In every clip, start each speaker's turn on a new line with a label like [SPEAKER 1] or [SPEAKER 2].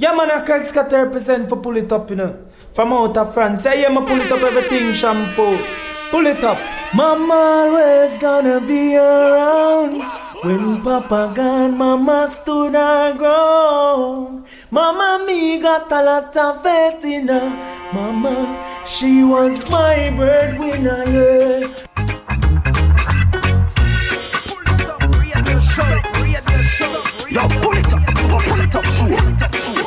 [SPEAKER 1] Yeah, man, I Craig Scott represent for Pull It Up, you know. From out of France. Say, yeah, man, pull it up everything, shampoo. Pull it up. Mama always gonna be around. When Papa gone, Mama stood her ground. Mama, me got a lot of faith in her. Mama, she was my breadwinner, yeah.
[SPEAKER 2] Yo, pull it up, pull it up, pull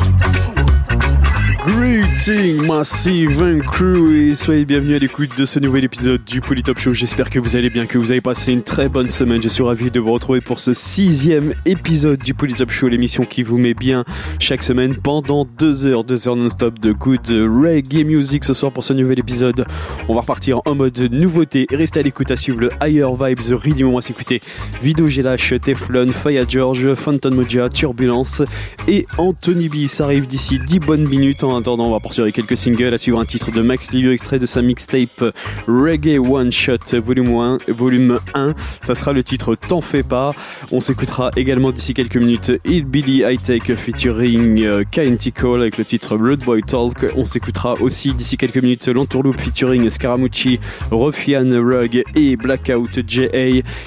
[SPEAKER 3] Greeting Massive and Crew et soyez bienvenus à l'écoute de ce nouvel épisode du Polytop Show. J'espère que vous allez bien, que vous avez passé une très bonne semaine. Je suis ravi de vous retrouver pour ce sixième épisode du Polytop Show, l'émission qui vous met bien chaque semaine pendant deux heures, deux heures non-stop de good reggae music. Ce soir pour ce nouvel épisode, on va repartir en mode nouveauté. Restez à l'écoute à suivre le Higher Vibes Redeem. On va s'écouter Vido Teflon, Faya George, Phantom Moja, Turbulence et Anthony B. Ça arrive d'ici 10 bonnes minutes. Attendant, on va poursuivre avec quelques singles à suivre un titre de Max Livio extrait de sa mixtape Reggae One Shot volume 1, volume 1. Ça sera le titre T'en fais pas. On s'écoutera également d'ici quelques minutes Billy High Tech featuring euh, KNT Cole avec le titre Blood Boy Talk. On s'écoutera aussi d'ici quelques minutes L'Entourloupe featuring Scaramucci, Rufian Rug et Blackout JA.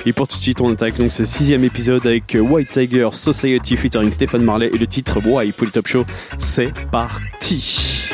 [SPEAKER 3] Et pour tout de suite, on attaque donc ce sixième épisode avec White Tiger Society featuring Stéphane Marley et le titre Why pour le Top Show. C'est parti.
[SPEAKER 2] It's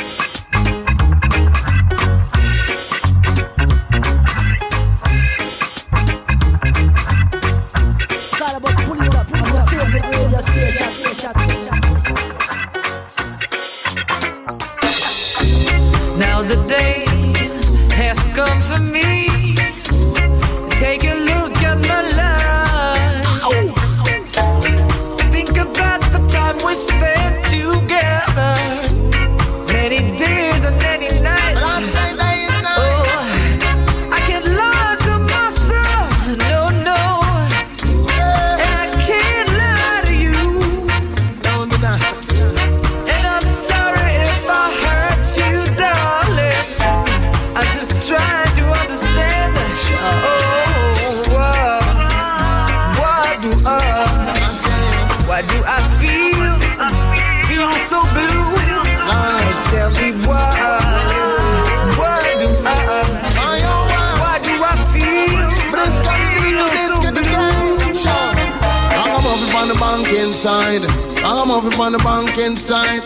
[SPEAKER 4] Ragamuffin on the bank inside.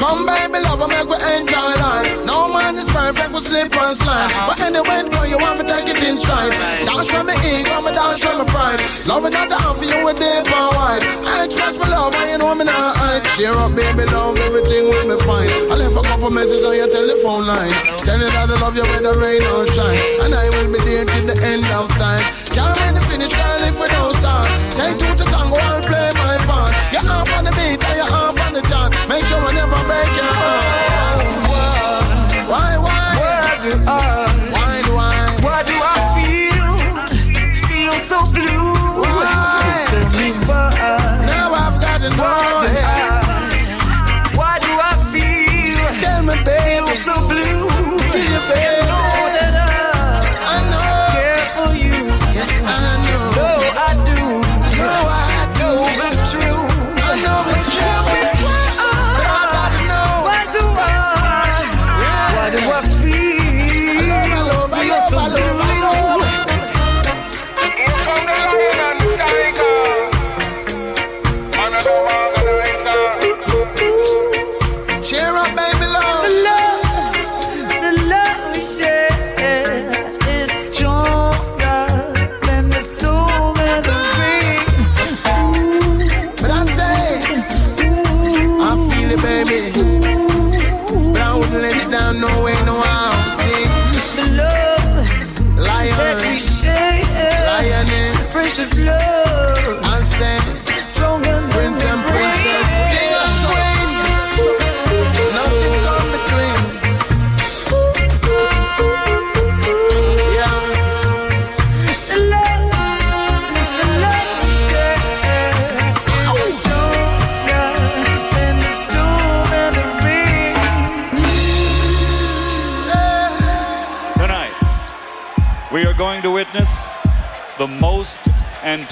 [SPEAKER 4] Come baby, love, I make we enjoy life. No man is perfect, we slip and slide. Uh-huh. But anyway, go, you want to take it in stride. Dance from me ego, me dance from my pride. Love it not to offer you with deep and wide. I express my love, and you know me not hide. Cheer up, baby, love, everything will be fine. I left a couple messages on your telephone line. Telling that I love you whether rain or shine. And I will be there till the end of time. Can't make the finish, girl, if we don't start. Take two to tango, I'll play my off on the beat, and you're off on the chart. Make sure I never break your heart.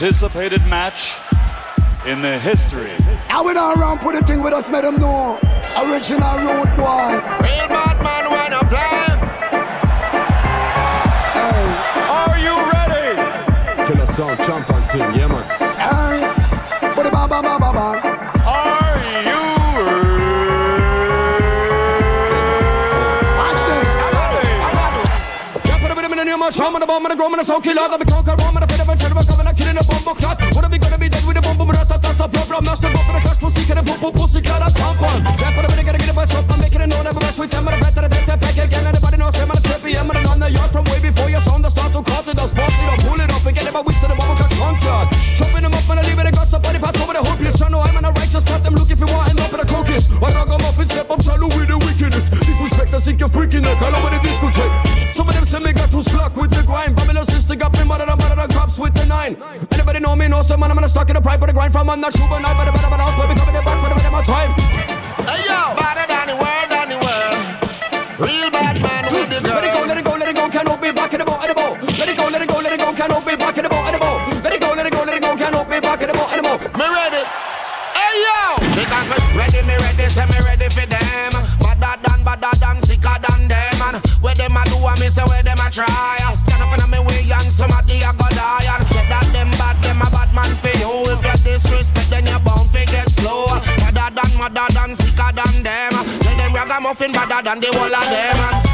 [SPEAKER 5] Anticipated match in the history
[SPEAKER 6] I went around put the thing with us, made them know. Original road boy.
[SPEAKER 7] Real bad man wanna play.
[SPEAKER 6] Hey,
[SPEAKER 5] Are you ready?
[SPEAKER 8] Killer sound, champion thing, yeah man.
[SPEAKER 6] hey. Bada ba ba ba ba ba.
[SPEAKER 5] Are you
[SPEAKER 6] Watch this.
[SPEAKER 5] ready?
[SPEAKER 8] Yeah, put a bit of in the name of Sham and the bomb and the grom and the soul killer. That be conquer and killing a bomb clot. Wanna gonna be dead with a bomb tat tat tat problem. Master bomb and a crash pussy can a boom boom pussy cat a tampon. Yeah, put a bit of gotta get bus up. I'm making it known that we mess with them and the better the death back again. Everybody knows I'm on a trip. I'm on the yard from way before your son. The start to cut it. The sports it up, pull it up and get it by which to the bomb clot conquered. Chopping them up and I leave it. I got somebody pass over the. Trying to I'm on a righteous path. Them look if you want end up in a. I rock 'em up and step up. Salute with the wickedest. Disrespect, I think you're freaking the color with the discotheque. Some of them say me got too slack with the grind. Babylon sister got me mother, mother, the cops with the nine. Know me? Know some man, I'm gonna stuck in the pride, but the grind from I'm not sure, but out, but we coming back, but I'm my time.
[SPEAKER 7] Hey yo, better than the world, ragamuffin badder than the whole of them.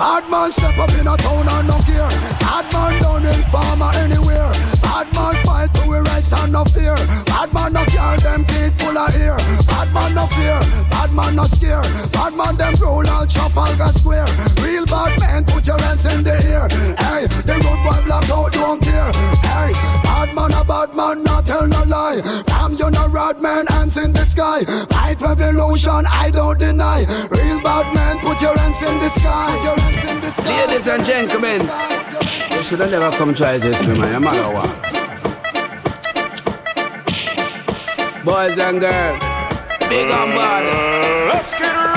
[SPEAKER 7] Bad man
[SPEAKER 6] step up in a town and no care. Bad man down in farmer anywhere. Bad man fight for we rights and no fear. Bad man no care, them teeth full of ear. Bad man no fear, bad man no scare. Bad man them roll on Trafalgar Square. Real bad man, put your hands in the air. Hey, the road boy blackout don't care. Hey, bad man a bad man, not tell no lie. From you no rod man, hands in the sky. Fight revolution, I don't deny. Real bad man, put your hands in the sky.
[SPEAKER 9] Ladies and gentlemen, you should have never come try this with my what. Boys and girls, big bad.
[SPEAKER 5] Let's get ready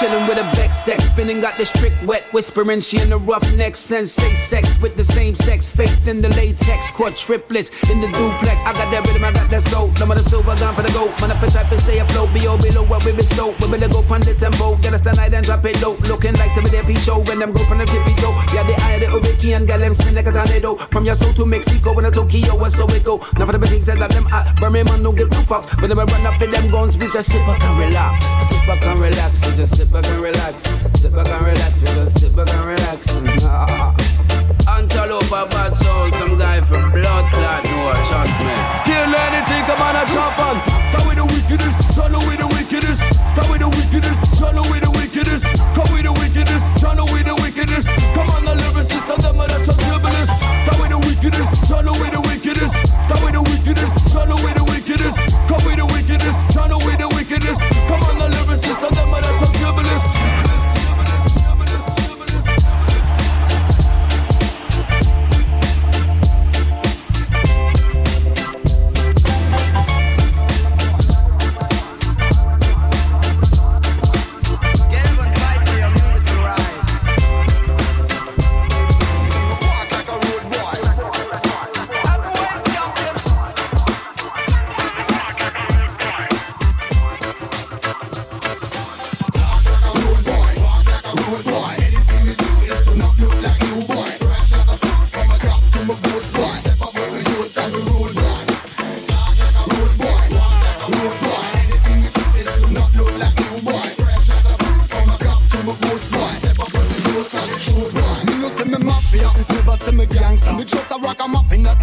[SPEAKER 9] Chilling with a Bex deck, spinning, got this trick wet, whispering. She in the rough neck, sensei sex with the same sex, faith in the latex, quad triplets in the duplex. I got that rhythm, I got that soul. No matter silver gun for the goat, man, if I try to stay afloat, be all below what we be slow. We better go pon the tempo, get us the night and drop it low. Looking like some of their show when them go from the tippy toe. Yeah, the eye of the hurricane, got them spin like a tornado. From your soul to Mexico and to Tokyo, and so it go. Now for the big things that them hot, Birmingham don't give two fucks. When they run up in them guns, we just sit back and relax. Sit back and relax, we just sit back and relax. Sit back and relax, we just sit back and relax. Antelope bad soul, some guy from blood clot, no, trust me.
[SPEAKER 8] Kill anything, come on and chop on. Come with the wickedest, John with the wickedest. Come with the wickedest, John with the wickedest. Come with the wickedest, John with the wickedest. Come on, the lyricist, and them are the top dribblist. Come with the wickedest, John with the wickedest. Come with the wickedest, John with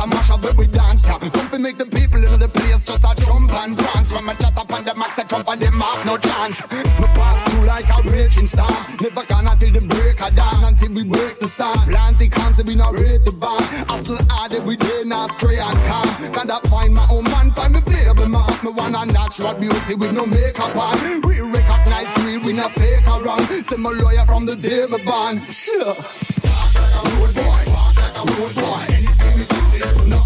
[SPEAKER 6] a mash up but we dance. Come to make the people in the place just a jump and dance.
[SPEAKER 10] From a chat up on the max, I jump on the mark, no chance. We pass through like a raging storm. Never gone until the break of dawn, until we break the sun. Plant the concept, we not rate the band. Hustle hard every day, not stray and calm. Can I find my own man, find me playable man. Me want a natural beauty with no makeup on. We recognize real, we not fake around. Same my lawyer from the day me born. Sure. Talk like a road boy, walk like a road boy.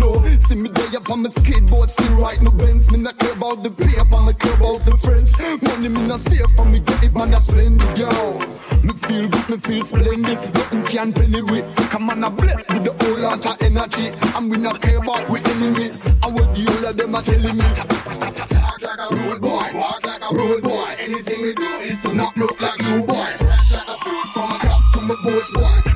[SPEAKER 10] know. See me day up on my skateboard, still right no bends. Me not care about the paper, me care about the friends. Money me not save for me get it, man, I spend it, yo. Me feel good, me feel splendid. Nothing can penny with. Come on, I bless with the whole lot of energy. And we not care about we enemy. I what you all of them are telling me. Talk like a road boy, walk like a road boy. Anything we do is to not look like you, boy. Fresh out of food from a cup to my
[SPEAKER 11] boys, wife.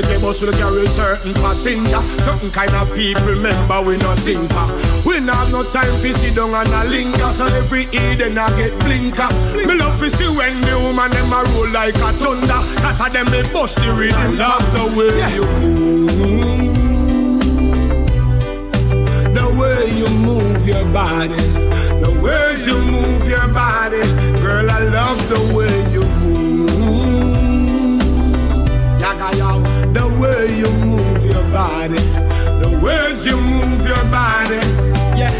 [SPEAKER 11] Reggae bus will carry certain passenger. Certain kind of people remember we no sing for We no have no time for sit down and a linger. So every Eden I get blinker. Me love to see when the woman them a roll like a thunder. Cause of them me bust the rhythm. Love the way you move. The way you move your body, the ways you move your body, ways you move your body, yeah,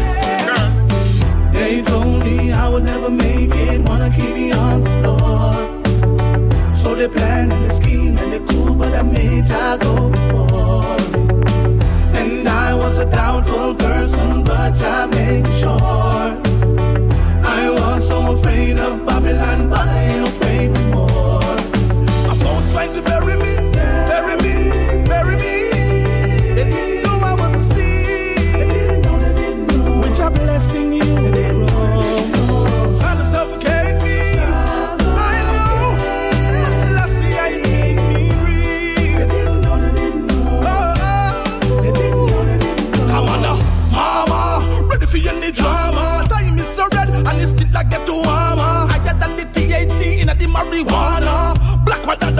[SPEAKER 11] girl.
[SPEAKER 12] They told me I would never make it, wanna keep me on the floor. So they plan and they scheme and they cool, but I made I go before. And I was a doubtful person, but I made sure.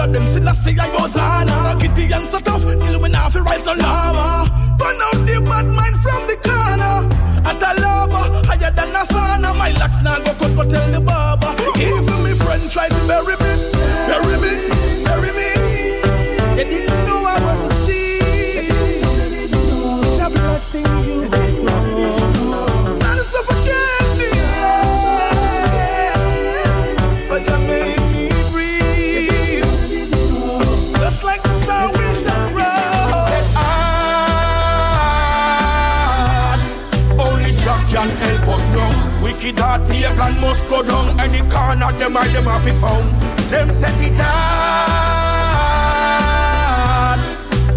[SPEAKER 12] Black them I say I goes on. Kitty and so tough, still we not fi rise no llama.
[SPEAKER 13] Heart must go down. Any corner them I them have found. Them set it down.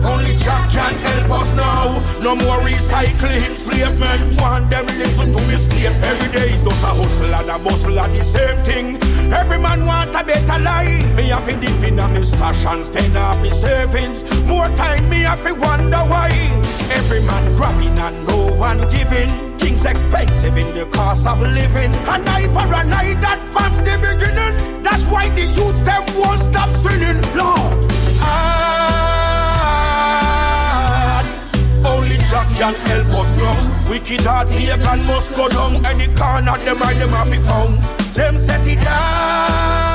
[SPEAKER 13] Only Jah can help us now. No more recycling, enslavement. Want them listen to me state every day. Is just a hustle and a bustle and the same thing. Every man want a better life. Me have to dip in a me stash and spend off me savings. More time me have to wonder why. Every man grabbing and no one giving. Things expensive in the cost of living. A night for a night that from the beginning. That's why the youths them won't stop sinning. Lord, ah, only Jah can help us now. Wicked heart pagan must go down. Any corner them I them have to found. Them set it down.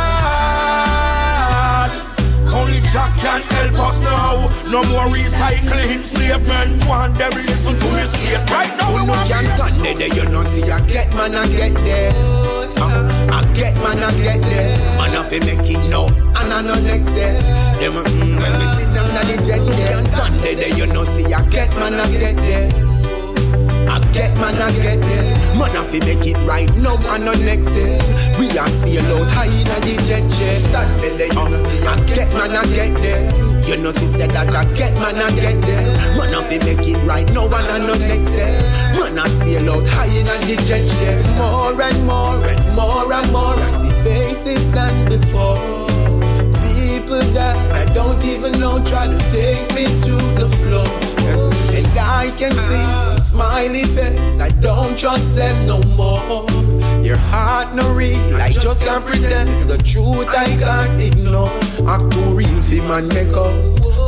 [SPEAKER 13] Only Jack can help us now. No more recycling, enslavement. Want them listen to me state. Right now we want
[SPEAKER 14] can turn there, you know see I get man, I get there. I get man, I get there. Man, I fi make it now, and I know next year. Them mm, when we sit down on the jet, who can there, there, you know see I get man, I get there. I get man, I get there. Man, I fi make it right now, and not next year. We are sail out high in the jet jet. That know see I get man, I get there. You know, she said that I get man, I get there. Man, I fi make it right now, and I know next year. Man, I sail out high in the jet jet. More and more and more and more, I see faces than before. People that I don't even know try to take me to the floor. And I can see some smiley face. I don't trust them no more. Your heart no real, I just can't pretend. The truth I can't ignore. Act too real fi man make up.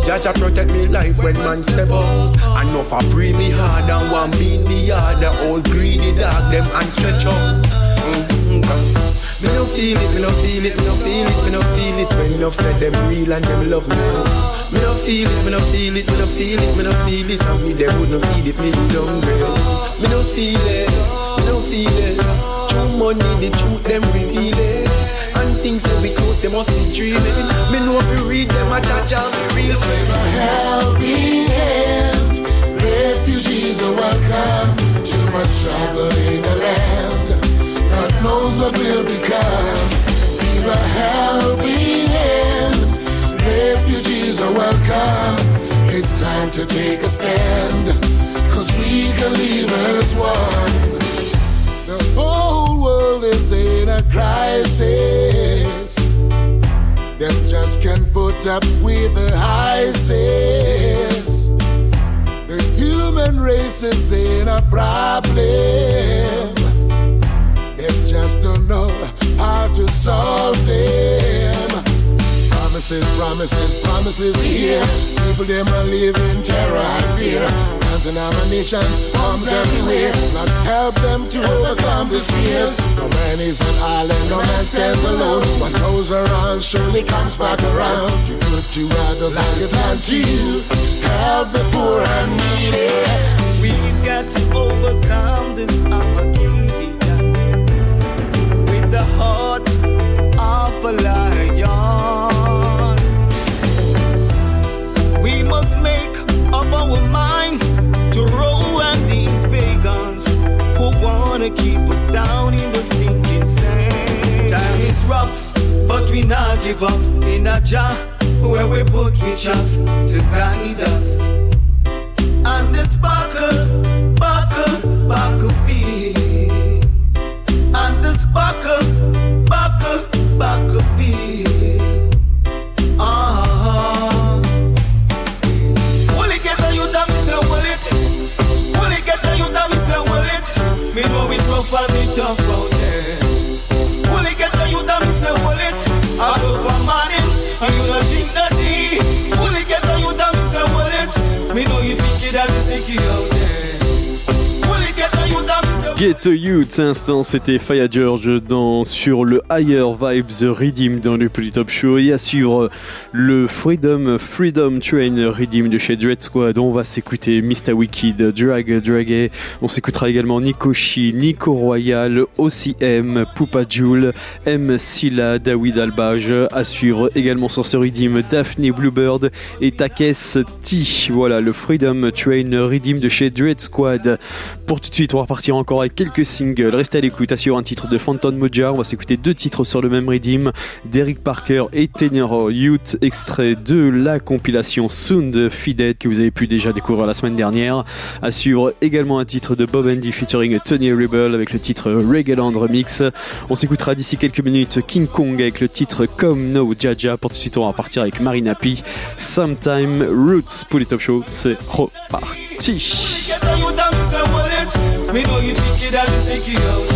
[SPEAKER 14] Jaja protect me life when man step up. I know for pray me hard and one beat me hard. The old greedy dog them and stretch up. Mm, Cause me no feel it, me no feel it, me no feel it, me no feel it When love said them real and them love me Me no feel it, me no feel it, me no feel it, me no feel it And me them would no feel if me did hungry Me no feel it, me no feel it True money, the truth them reveal it And things that we close, they must be dreaming Me know if you read them, I judge all the real friends
[SPEAKER 15] helping hand. Refugees are welcome. Trouble in the land. Knows what will become. Give a helping hand. Refugees are welcome. It's time to take a stand. Cause we can leave as one. The whole world is in a crisis. Them just can't put up with the ISIS. The human race is in a problem. Just don't know how to solve them. Promises, promises, promises we hear. People them are living terror and fear. Guns and ammunitions, bombs everywhere. Not help them to overcome these fears. No man is an island, no man stands alone. What goes around surely comes back around. Do good to others like it's done to you. Help the poor and needy.
[SPEAKER 16] We've got to overcome this Armageddon lion. We must make up our mind to roll at these pagans who wanna keep us down in the sinking sand. Time is rough, but we not give up in a jar where we put we trust to guide us. And the sparkle,
[SPEAKER 3] Get a Youth, instant, c'était Faya George dans, sur le Higher Vibes Redeem dans le Polytop Show et sur le Freedom Freedom Train Redeem de chez Dread Squad. On va s'écouter Mr. Wicked, Drag Dragé. On s'écoutera également Nico Shi, Nico Royal, OCM, Poupa Joule, M. Silla, David Albage. À suivre également sur ce Redeem Daphne Bluebird et Takes T. Voilà le Freedom Train Redeem de chez Dread Squad. Pour tout de suite, on va repartir encore avec quelques singles. Restez à l'écoute, assure un titre de Phantom Moja. On va s'écouter deux titres sur le même Redeem d'Eric Parker et Tenero Youth, extrait de la compilation Soon de que vous avez pu déjà découvrir la semaine dernière. À suivre également un titre de Bob Andy featuring Tony Rebel avec le titre Regaland Remix. On s'écoutera d'ici quelques minutes King Kong avec le titre Come No Jaja. Pour tout de suite, on va partir avec Marina P. Sometime Roots pour les Top Show. C'est reparti.
[SPEAKER 16] Me know you pick it and you stick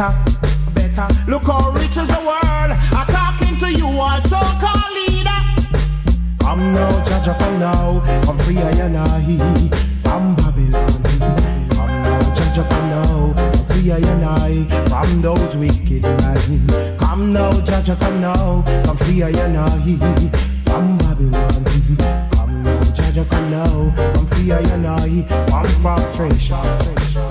[SPEAKER 17] better,
[SPEAKER 18] better. Look how rich is the world. I'm talking to you, all so-called leader. Come now, judge come now. Come free, I and I from Babylon. Come now, judge come now. Come free, I and I from those wicked men. Come now, judge come now. Come free, I and I from Babylon. Come now, judge come now. Come free, I and I from frustration.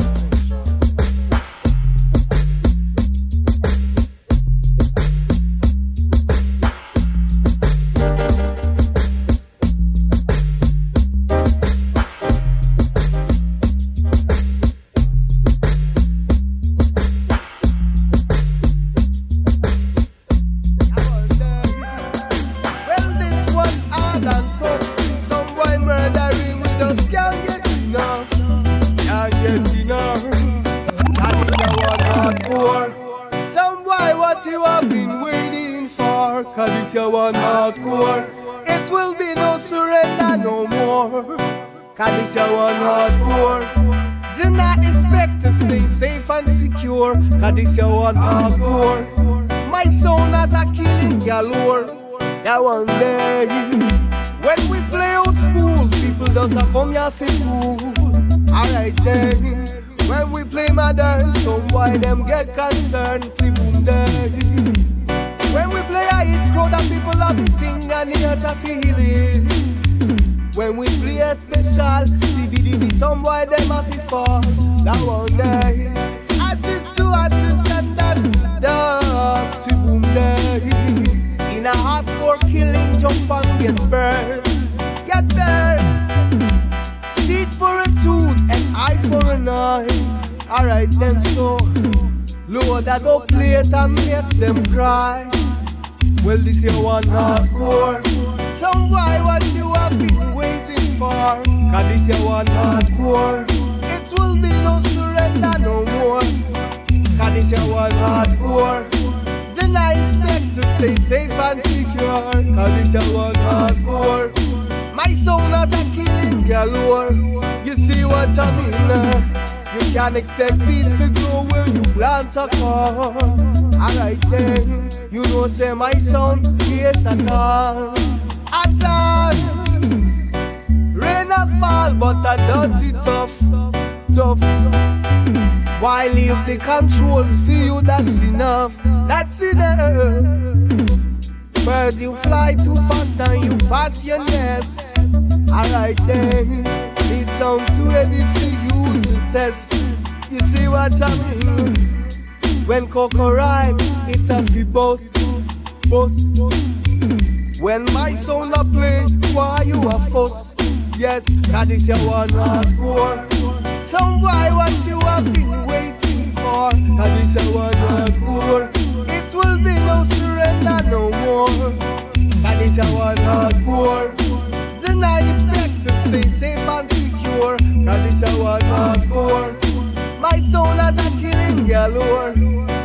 [SPEAKER 19] Is one hardcore.
[SPEAKER 18] Deny respect to stay safe and secure. That is your one hardcore. My soul has a killing galore.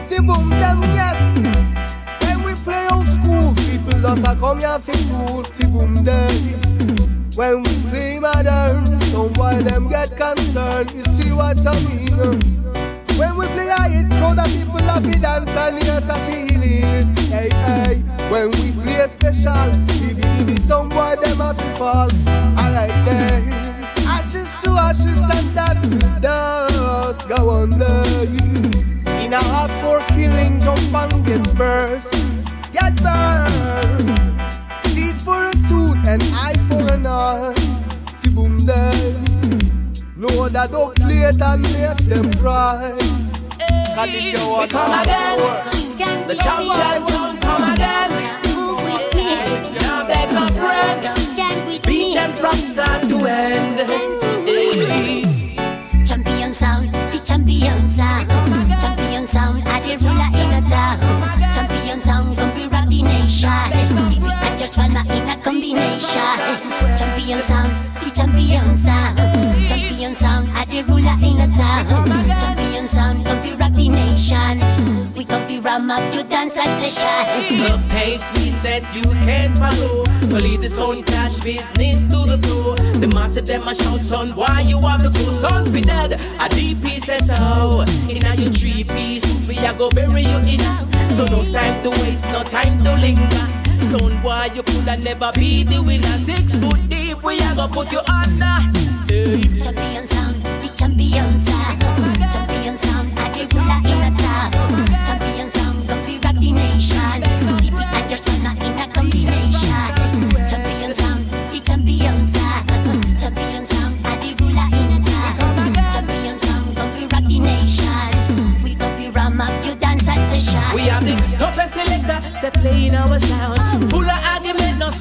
[SPEAKER 18] Tiboom them yes. When we play old school, people a come here for cool. Tiboom them. When we play modern, some why them get concerned. You see what I mean? When we play a hit, crowd of people to dance and here to feel it. Hey, hey. When we play special, BBB, some boy them to fall. Alright then. Ashes to ashes and dust to dust. Go on. In a hardcore killing, jump and get burst. Get burned. Teeth for a tooth and eye for an eye. Tiboom there. Lord, I don't play it and make them cry. Cause
[SPEAKER 20] We come again. The champions sound come again. Move with me, Now beg my friend. Beat them from start to end. Hey.
[SPEAKER 21] Champion sound, the champion sound. Champion sound, I the ruler in a town. Champion sound, come fi rock the nation. I just wanna in a combination. Champion sound, the champion sound. Champion sound, the ruler in a town. Champion sound, come fi rock the nation. We come fi ram up your dance session.
[SPEAKER 20] The pace we set you can't follow. So lead the sound clash business to the floor. The massive them a shout son, why you have to go son be dead? A DP says so. In a your three piece, we a go bury you in. So no time to waste, no time to linger. Son why you coulda never be the winner. Six foot deep, we a go put you under.
[SPEAKER 21] We
[SPEAKER 20] have the toughest selector, say playing our sound. Full of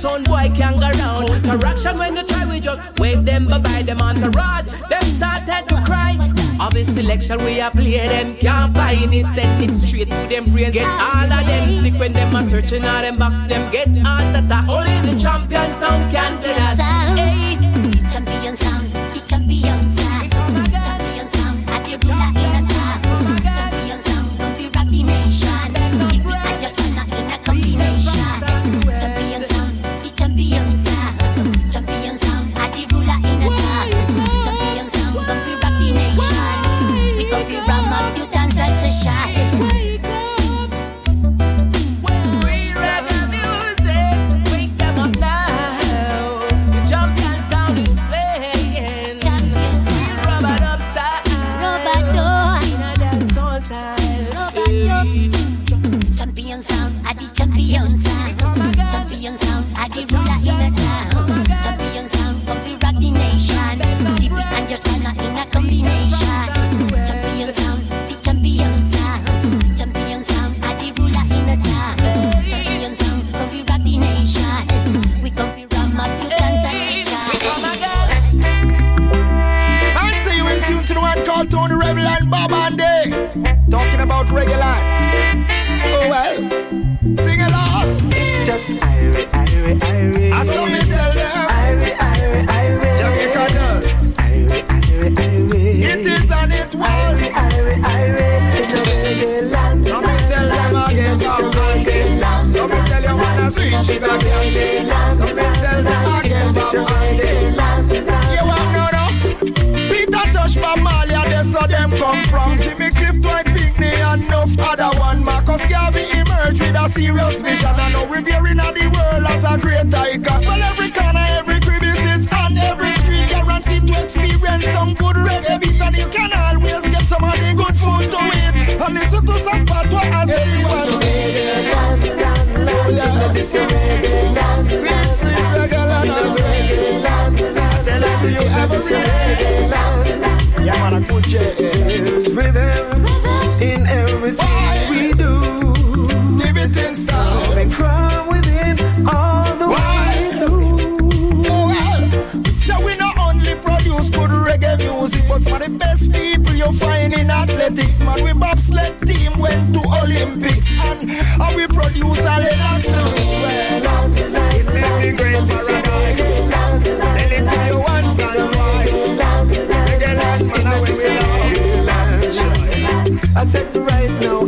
[SPEAKER 20] son boy can go round. Interaction when you try, we just wave them bye bye them on the rod. Them started to cry. Of the selection we have play them can't find it. Send it straight to them brain. Get all of them sick when them are searching all them box. Them get heart attack. Only the champion sound can do that. Hey.
[SPEAKER 21] revere in the
[SPEAKER 22] world as a great icon. Well, every corner, every crevice and every street guaranteed
[SPEAKER 2] to experience some good reggae beat, and you can always get some of the good food to eat. And listen
[SPEAKER 23] to some fatwa as anyone. This is reggae land, this is. Tell it to you every day. Yeah. Olympics. And how we produce all let us well. This is the great paradise. Tell it to you once and twice. Love.
[SPEAKER 2] I said right now.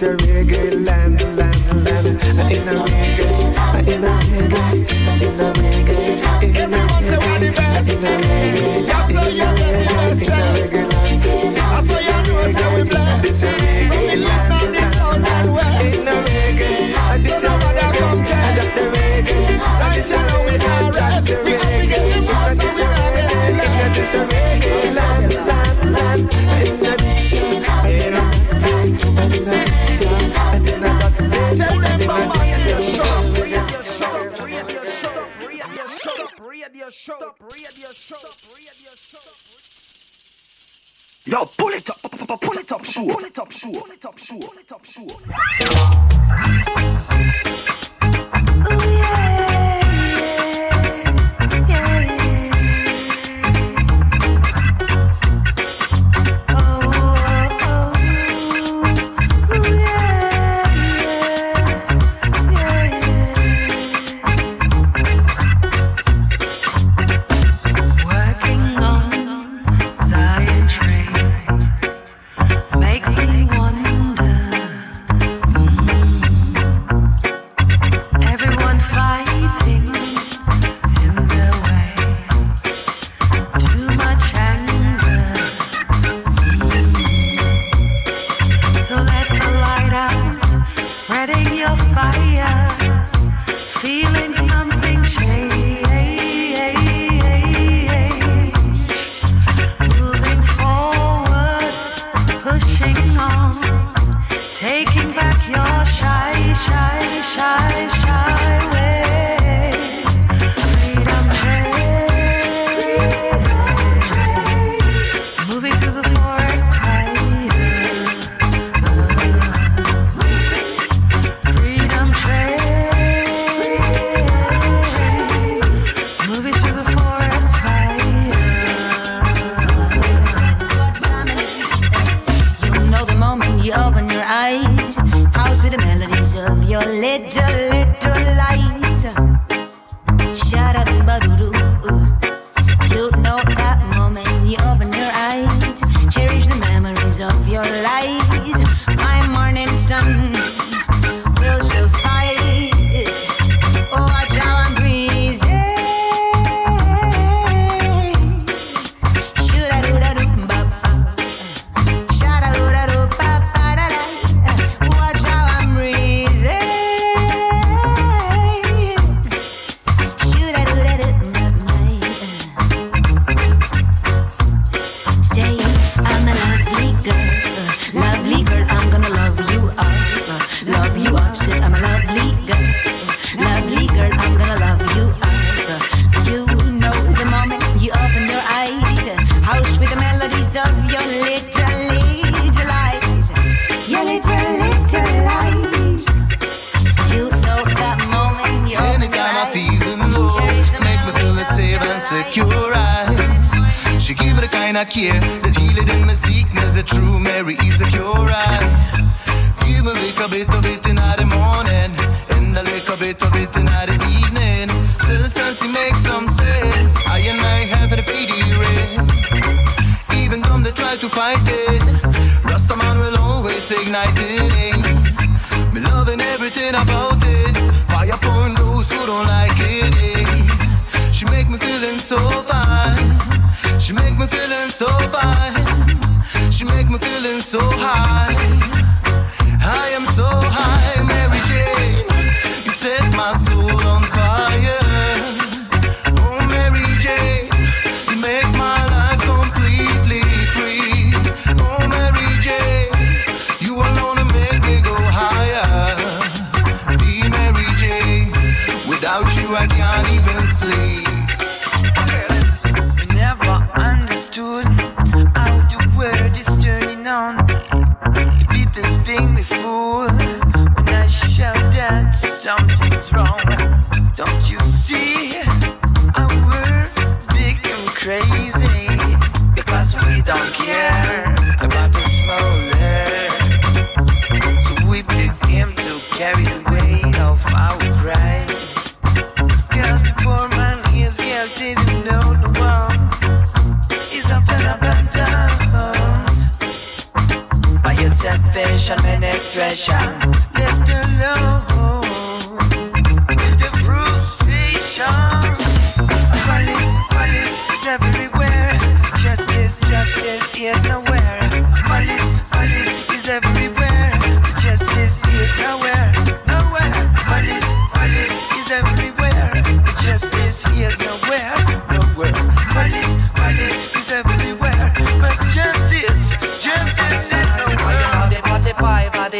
[SPEAKER 23] It's
[SPEAKER 2] a reggae land, land,
[SPEAKER 23] land.
[SPEAKER 2] In a reggae, in a reggae, in a reggae.
[SPEAKER 23] Everyone say we're the best.
[SPEAKER 2] In a reggae,
[SPEAKER 23] yes, so. I saw you know say we blessed. From the east and the south west. In a reggae, this a mother contest. That's a reggae. We have to get the most and we can get.
[SPEAKER 2] This a reggae land.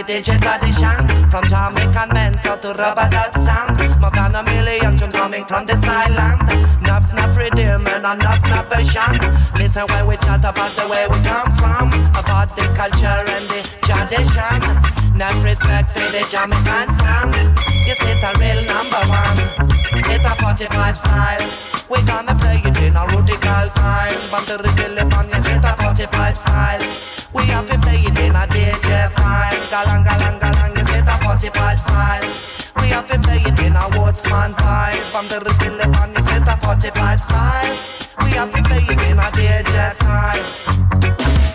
[SPEAKER 24] 45 are the digit tradition. From Jamaican mental to rubber dub sound a million tune coming from this island Nuff, nuff rhythm and enough, nuff passion Listen when we chat about the way we come from About the culture and the tradition. Enough respect to the Jamaican sound. Is it a real number one? It's a 45 style. We gonna play it in a radical time. But the rhythm on yes, it's a 45 style. We have to play it in a DJ time Galang, galang, galang, a 45 style. We have to play it in a woodsman time From the on yes, it's a 45 style. We have to play it in a DJ time.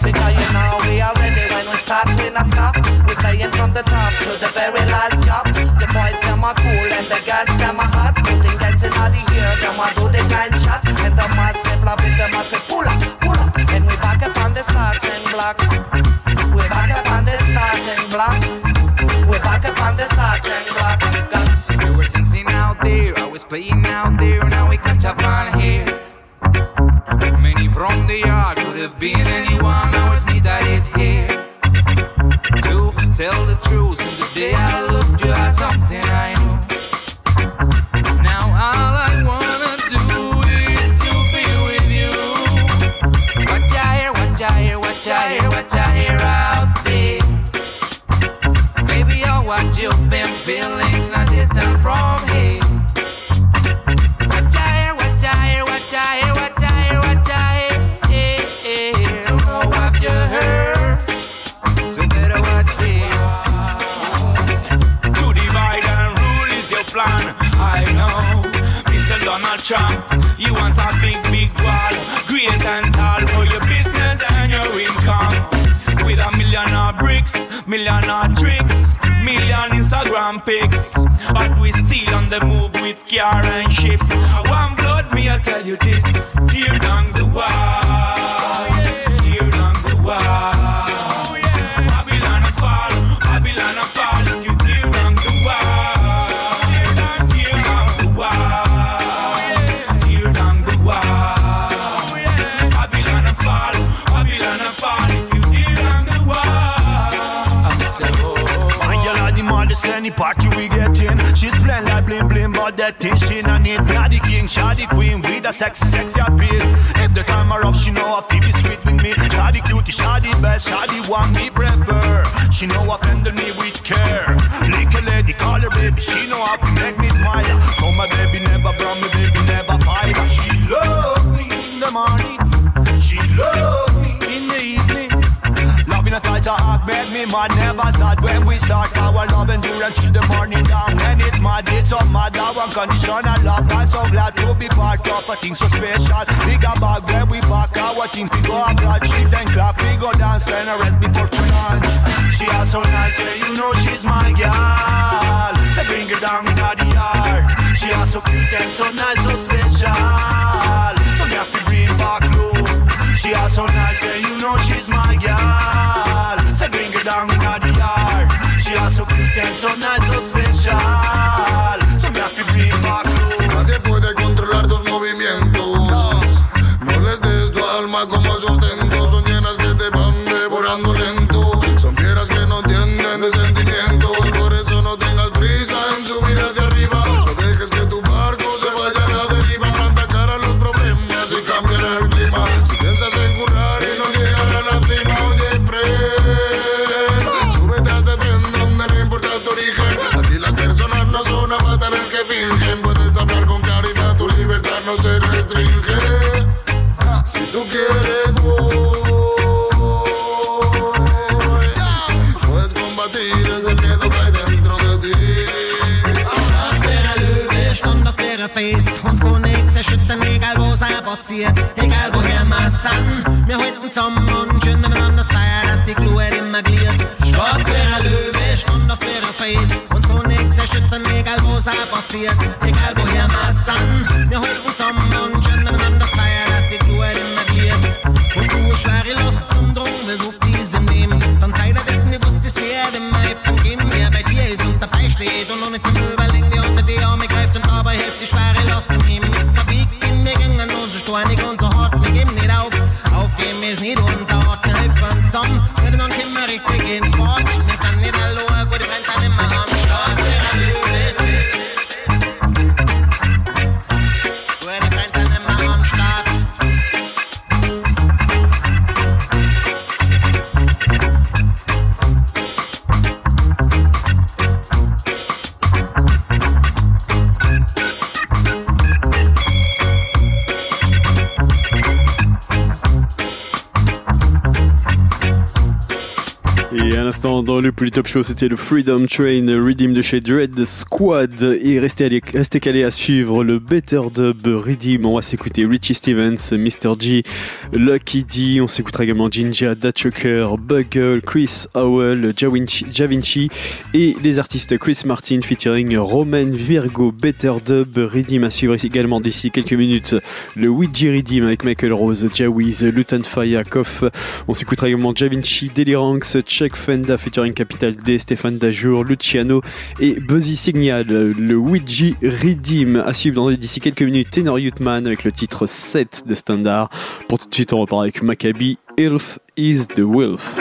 [SPEAKER 24] Because you know we are ready when we start, we not stop. We playing from the top to the very last drop. The boys them are cool and the girls them are hot. Putting dance in the ear, them a do the kind shot. And the massive love with the massive pull up, pull up. And we back up on the starting block We
[SPEAKER 25] were dancing out there, I was playing out there, and now we catch up on here. Many from the yard, could have been anyone, now it's me that is here. To tell the truth,
[SPEAKER 26] Trump. You want a big, big wall, great and tall for your business and your income. With a million of bricks, million of tricks, million Instagram pics. But we still on the move with car and ships. One blood, me I tell you this. Tear down the wall, tear down the wall.
[SPEAKER 27] But that thing she not need. Me are the king, she are the queen with a sexy, sexy appeal. If the are up, she know how to be sweet with me. She are the cutie, she are the best, she are the one me prefer. She know to handle me with care. Little lady, call her baby, she know how to make me smile. So my baby never brown, my baby never fight. She loves me in the morning,
[SPEAKER 28] mad, never sad when we start our love endurance till the morning down. When it's mad, it's up mad, our conditional love. I'm so glad to be part of a thing so special. Big a bag when we back our team, we go abroad, shit and clap, we go dance, then a rest before lunch. She has so nice, say you know she's my girl. Say bring her down in the yard. She has so and so nice, so special.
[SPEAKER 3] Le plus top show, c'était le Freedom Train Redeem de chez Dread Squad. Et restez, allé- calés à suivre le Better Dub Redeem. On va s'écouter Richie Stevens, Mr. G, Lucky D. On s'écoutera également Jinja, Datchucker, Bugle, Chris Howell, Javinci, et les artistes Chris Martin featuring Roman Virgo. Better Dub Redeem à suivre également d'ici quelques minutes. Le Ouija Redeem avec Michael Rose, Jawiz, Lutan Faya, Koff. On s'écoutera également Javinci, Deliranx, Chuck Fenda featuring Capital D, Stéphane Dajour, Luciano et Buzzy Signal. Le Ouija Redeem à suivre dans- d'ici quelques minutes. Tenor Youthman avec le titre 7 de Standard. Pour tout de suite, on repart avec Maccabi. Ilf is the Wolf.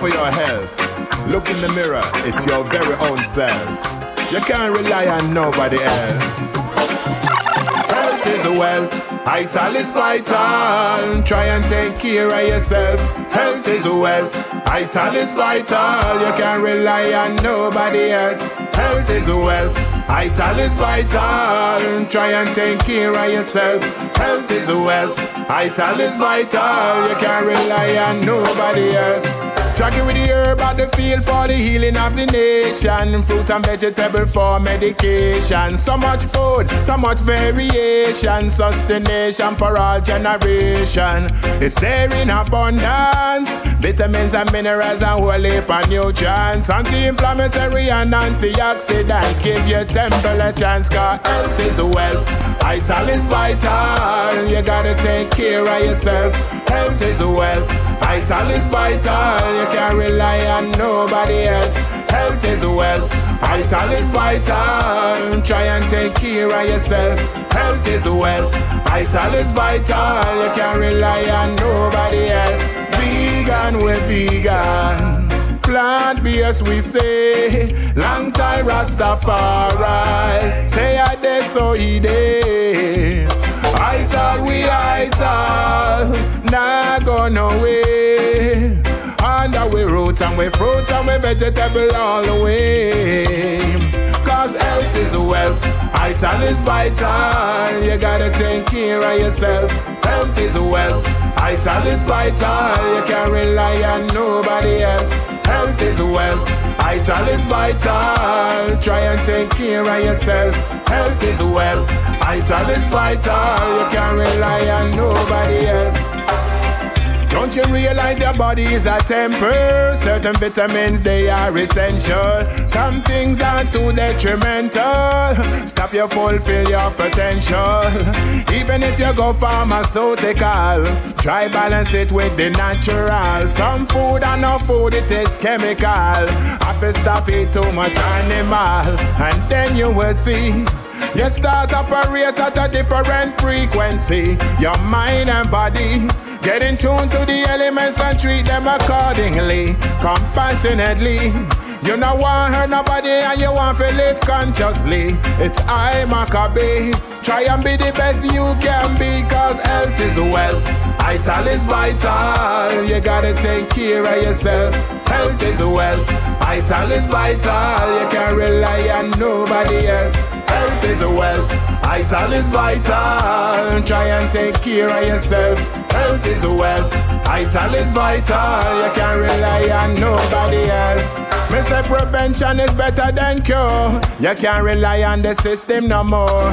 [SPEAKER 10] For your health? Look in the mirror, it's your very own self. You can't rely on nobody else. Health is a wealth, vital is vital. Try and take care of yourself. Health is wealth, vital is vital. You can't rely on nobody else. Health is wealth, vital is vital. Try and take care of yourself. Health is wealth, vital is vital. You can't rely on nobody else. Tracking with the herb at the field for the healing of the nation. Fruit and vegetable for medication. So much food, so much variation. Sustenance for all generation. It's there in abundance. Vitamins and minerals and whole heap of nutrients. Anti-inflammatory and antioxidants. Give your temple a chance, cause health is wealth. Vital is vital. You gotta take care of yourself. Health is wealth. Vital is vital. You can't rely on nobody else. Health is wealth. Vital is vital. Try and take care of yourself. Health is wealth. Vital is vital. You can't rely on nobody else. Vegan, we're vegan. Plant based, we say. Long time Rastafari. Say I dey so he dey. Ital, we ital. Nah go no way. Under we root and we fruit and we vegetable all the way. Cause health is wealth, vital is vital. You gotta take care of yourself. Health is wealth, vital is vital. You can't rely on nobody else. Health is wealth, vital is vital. Try and take care of yourself. Health is wealth, vital is vital. You can't rely on nobody else. Don't you realize your body is a temper? Certain vitamins they are essential. Some things are too detrimental. Stop you fulfill your potential. Even if you go pharmaceutical, try balance it with the natural. Some food and no food it is chemical. Have to stop it too much animal, and then you will see. You start operate at a different frequency. Your mind and body get in tune to the elements and treat them accordingly, compassionately. You don't want hurt nobody and you want to live consciously. It's I, Macka B. Try and be the best you can be, cause health is wealth. Vital is vital. You gotta take care of yourself. Health is wealth. Vital is vital. You can't rely on nobody else. Health is wealth. Vital is vital. Try and take care of yourself. Health is wealth. Vital is vital. You can't rely on nobody else. Say prevention is better than cure. You can't rely on the system no more.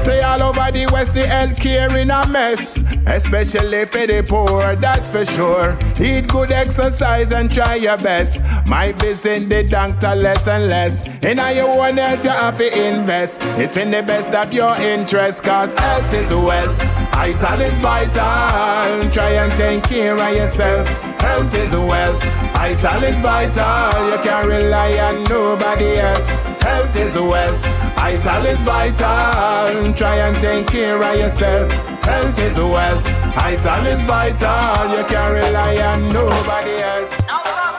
[SPEAKER 10] Say all over the West, the healthcare in a mess, especially for the poor, that's for sure. Eat good exercise and try your best. Might visit the doctor less and less. In your own health, you have to invest. It's in the best of your interest, cause health is wealth. Vital is vital. Try and take care of yourself. Health is wealth. Vital is vital. You can't rely on nobody else. Health is wealth. Vital is vital. Try and take care of yourself. Health is wealth. Vital is vital. You can't rely on nobody else.
[SPEAKER 18] Alright.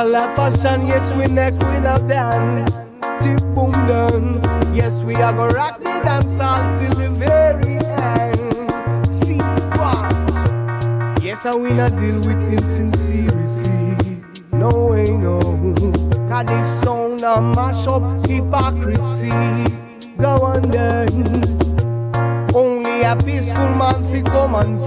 [SPEAKER 18] Follow fashion, yes, we neck, we not band. Tip boom down. Yes, we are gonna rock the dance until the very end. See what? Yes, I will not deal with insincerity. No way, no. Cause this sound a mash up hypocrisy. Go on then. Only a peaceful man fi come and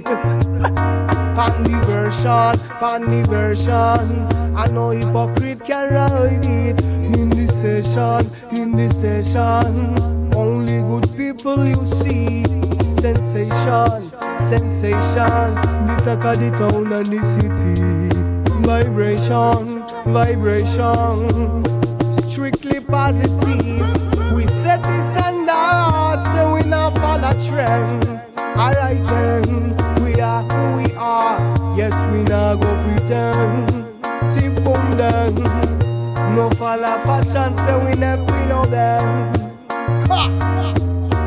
[SPEAKER 18] Pan version, pan version. I know hypocrite can ride it in the session, in the session. Only good people you see. Sensation, sensation. The talk of the town and the city. Vibration, vibration. Strictly positive. We set the standard, so we not follow trend. Alright then, so we never know them. Ha!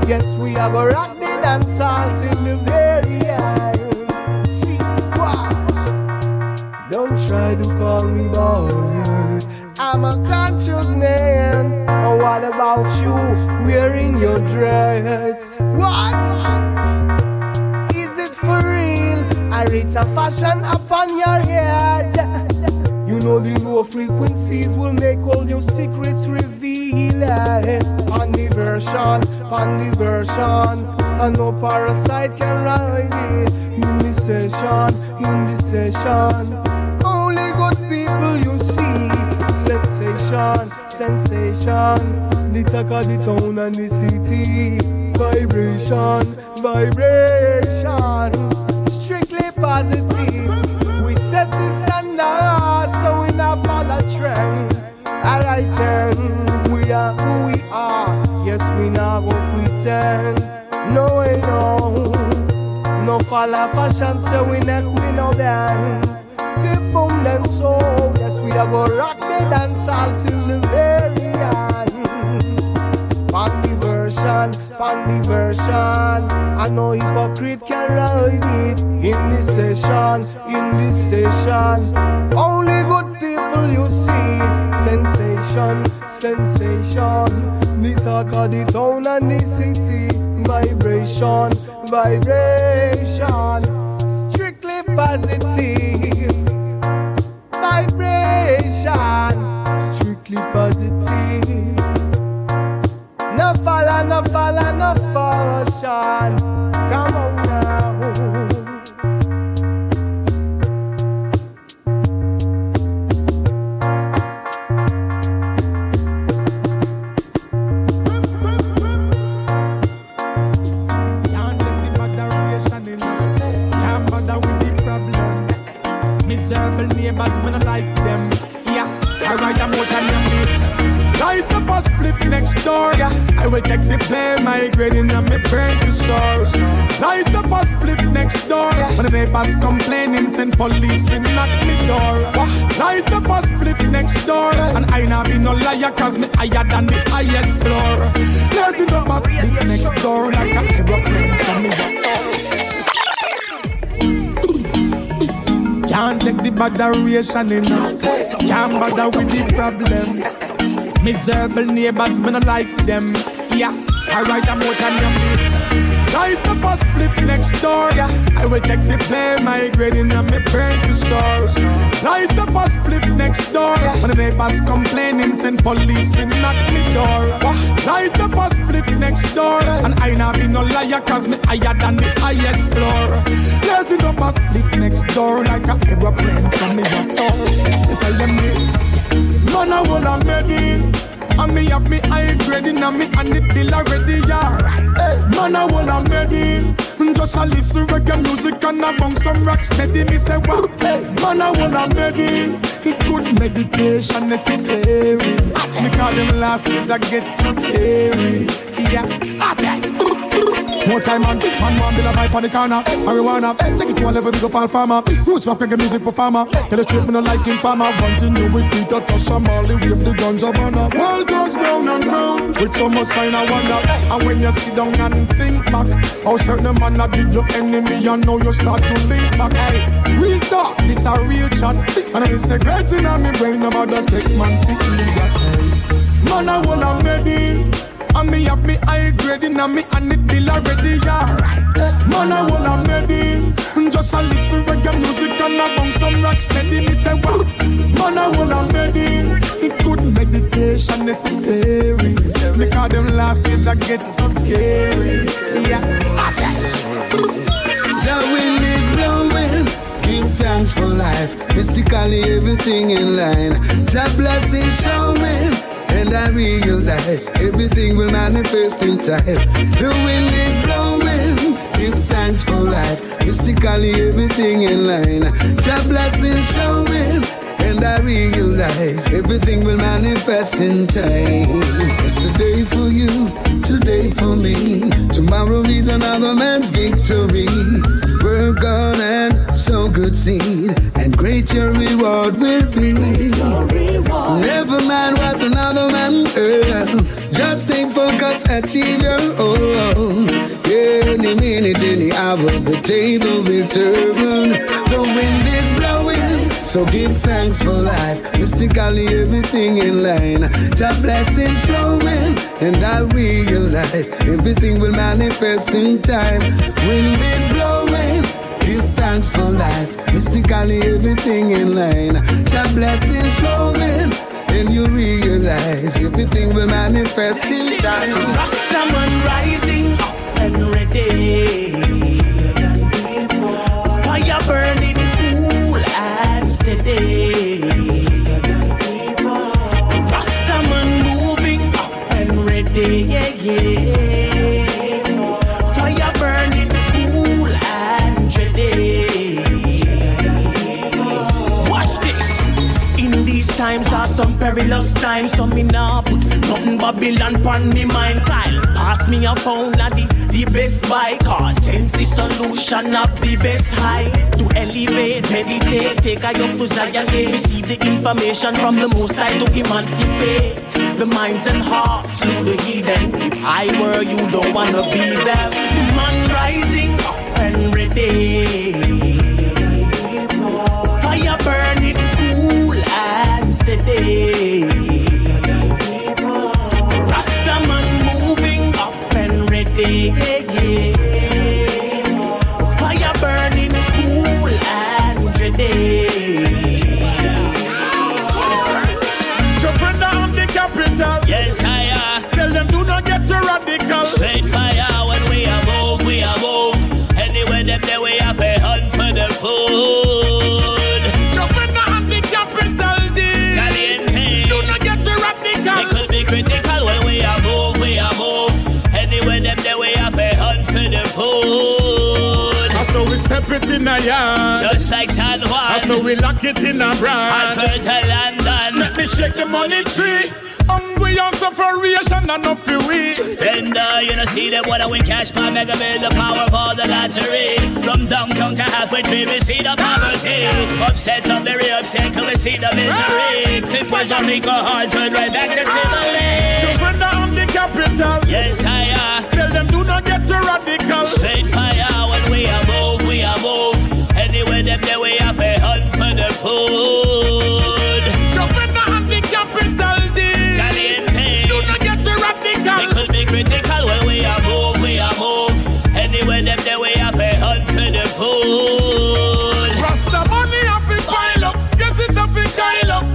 [SPEAKER 18] Yes, we go rock the than salt in the very end. See. Don't try to call me bold. I'm a conscious man. Oh, what about you wearing your dress? What? Is it for real? I it's a fashion parasite can ride it. In the session, in the session, only good people you see. Sensation, sensation, the talk of the town and the city. Vibration, vibration, till the very end. Pan version, pan version. I know hypocrite can ride it in this session, in this session. Only good people you see. Sensation, sensation. The talk of the town and the city. Vibration, vibration. Strictly positive.
[SPEAKER 29] Neighbors, me no like them. Yeah, I ride a motor and me. Light up a spliff next door. I will take the blame, my grading and me brain for sure. Light up a spliff next door. When the neighbors complaining, send police to knock me door. Light up a spliff next door. And I not be no liar, cause me higher than the highest floor. Blazing up a spliff next door like a aeroplane from me. Can't take the botheration in Can't bother with the problem. Miserable neighbors, me no like them. Yeah, I ride a motor Light up a spliff next door. I will take the blame, my grading and me burn for sure Light up a spliff next door. When the neighbors complaining, send police to knock me door. Light up a spliff next door. And I not be no liar cause me higher than the highest floor. Blazing up a spliff next door Like a aeroplane from me soar Tell them this. Man I wanna made it and me have me high grading and me and the bill already, yeah. Man, I wanna it. Just a listen reggae music and I bang some rock steady. Me say, wow. Man, I wanna made it. Good meditation necessary. Me call them last days I get so scary. Yeah, attack. More time man, man man build a vibe on the corner. Marijuana, take it to a level big up all farmer. Roots reggae music performer. Tell the straight me no like thing new with Peter Tosh and Marley Wave the ganja burner World goes round and round With so much sign I wonder. And when you sit down and think back How certain man that did your enemy And now you start to link back. Hey, Real talk, this a real chat. And I say great in my brain About the take man that. Man I wanna made it and me have me high grading and me and it bill already, yeah. Man, I wanna it. Just a listen reggae music and I bang some rock steady. Me say, wow. Man, I wanna. It good meditation necessary. Me call them last days I get so scary. Yeah.
[SPEAKER 6] The wind is blowing. Give thanks for life. Mystically everything in line. Jah blessing showing. And I realize everything will manifest in time. The wind is blowing. Give thanks for life. Mystically everything in line. Jah blessing showing. And I realize everything will manifest in time. It's today for you, today for me. Tomorrow is another man's victory. Work on and sow good seed, and great your reward will be. Never mind what another man earn. Just stay focused, achieve your own. Yeah, hour the table will turn. The wind is blowing, so give thanks for life. Mystically, everything in line. Just blessing flowing, and I realize everything will manifest in time. Wind is blowing. Give thanks for life. Mystically, everything in line. Jah blessing flowing, and you realize everything will manifest in time.
[SPEAKER 30] Rastaman rising up and ready. Fire burning cool and steady. Rastaman moving up and ready. Yeah, yeah. Times are some perilous times, so me nah put nothing Babylon pon me mind. Kyle, pass me a phone at the, the best buy, cause the solution of the best high. To elevate, meditate, take I up to Zion, receive the information from the most high to emancipate the minds and hearts through the heathen. If I were you, don't wanna be there. Man rising up and ready. Steady. Rastaman moving up and ready. Fire burning cool and ready.
[SPEAKER 31] Jupiter of the capital.
[SPEAKER 32] Yes, I are.
[SPEAKER 31] Tell them do not get too radical.
[SPEAKER 32] Straight fire
[SPEAKER 31] Step it in a yard.
[SPEAKER 32] Just like San Juan.
[SPEAKER 31] So we lock it in a brand.
[SPEAKER 32] And fertile London.
[SPEAKER 31] Let me shake the money tree. Hungry and sufferation and no we.
[SPEAKER 32] Fender, you know, see them when I win cash by mega bill, the power of the lottery. From downtown to halfway tree, we see the poverty. Upset, I'm very upset, cause we see the misery. In Puerto Rico, Hartford, right back to Timberlake.
[SPEAKER 31] Jupiter of the capital.
[SPEAKER 32] Yes, I are.
[SPEAKER 31] Tell them do not get too radical.
[SPEAKER 32] Straight fire when we are move, we are move. Anywhere them there we have a hunt for the food. It critical when we are move, we are move. Anywhere them there we have a hunt for the food.
[SPEAKER 31] Rasta money have to pile up. Yes, it have to pile up.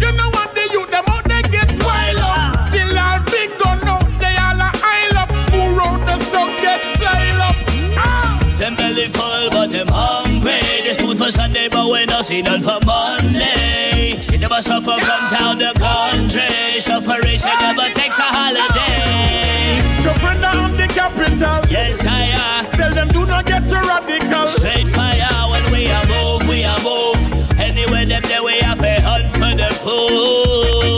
[SPEAKER 31] You know what they youth them out they get wild up. Till all big gun out they all a aisle up. Who wrote the song get sail up. Ah.
[SPEAKER 32] Them belly full, but them hungry. For Sunday, but we no see none for Monday. Them a suffer from town to country. Suffering never takes a holiday.
[SPEAKER 31] Jupiter of the capital.
[SPEAKER 32] Yes, I are.
[SPEAKER 31] Tell them do not get too radical.
[SPEAKER 32] Straight fire when we are move, we are move. Anywhere them there we have a hunt for the food.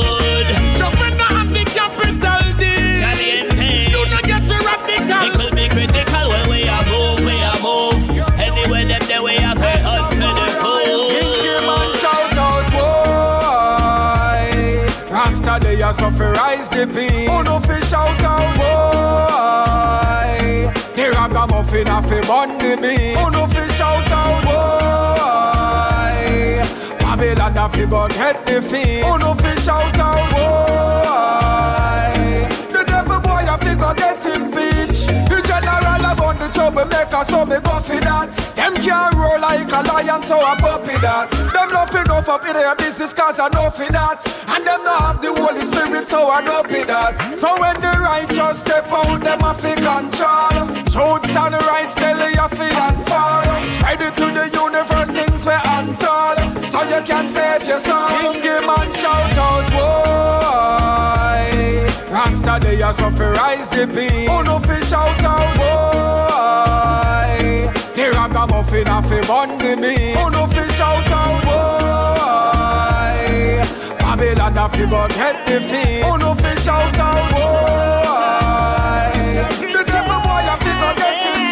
[SPEAKER 11] They are suffer rise the peace. Who no fi shout out, boy. The ragamuffin a fi bun the beast. Who no fi shout out, boy. Babylon a fi go get the feet. Who no fi shout out, boy. The troublemaker, so me go fi that. Them can't roll like a lion, so I puppy that. Them not fi enough up in their business, cause I know fi that. And them not have the Holy Spirit, so I know fi that. So when the righteous step out, them a fi control. Truths and rights, tell you fi and fall. Spread it to the universe, things we untold. So you can save your soul. King him and shout out, boy. They are rise the peace. Who no fi shout out, boy. The ragamuffin a bun the beast. No fi shout out, boy. Babylon a fi go get the feet. Who no fi shout out, boy. The devil boy a fi go get him.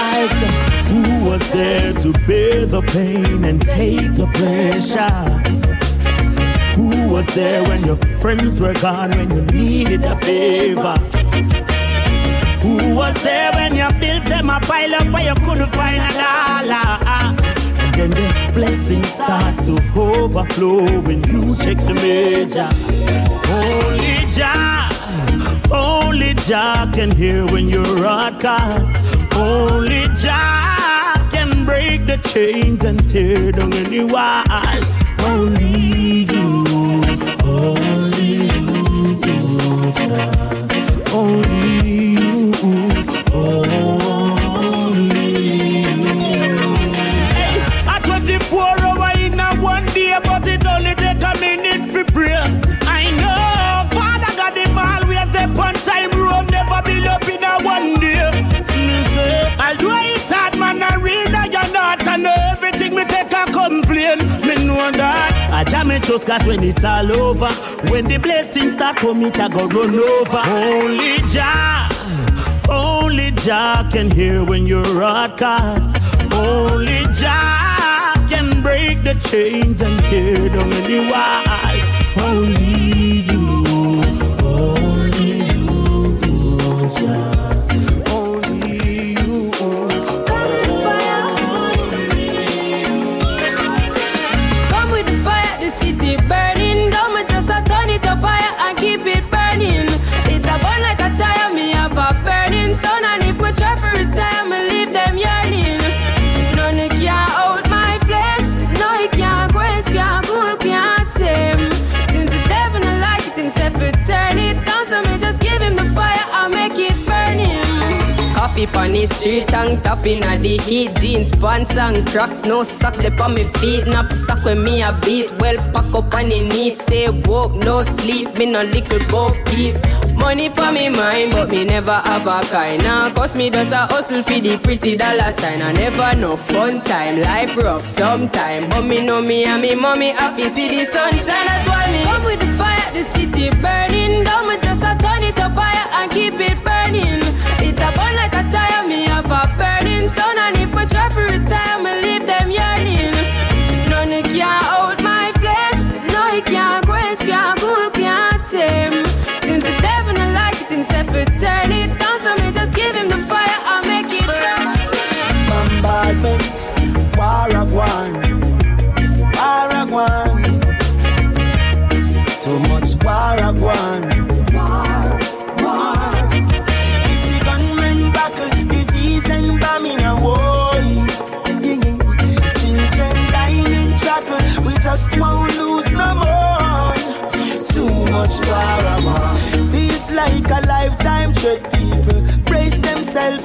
[SPEAKER 33] I said, who was there to bear the pain and take the pressure? Was there when your friends were gone, when you needed a favor? Who was there when
[SPEAKER 32] your bills, them a pile up where you couldn't find a dollar. And then the blessing starts to overflow when you check the major. Only Jah, only Jah can hear when you're outcast. Only Jah can break the chains and tear down any wall. Only Jam cause when it's all over, when the blessings start coming, I go run over. Only Jah. Only Jah can hear when you're outcast. Only Jah can break the chains and tear down any wall. Only
[SPEAKER 34] on the street, tank top in a the heat. Jeans, pants and cracks, no socks. Lip on me feet Nap sock when me a beat, well pack up on the neat Stay woke, no sleep, me no little go keep Money pa me mind, but me never have a kind. Now cause me does a hustle for the pretty dollar sign. I never know fun time, life rough sometime. But me know me and me mommy happy see the sunshine. That's why me come with the fire, the city burning Don't me just a turn it up higher and keep it burning sun And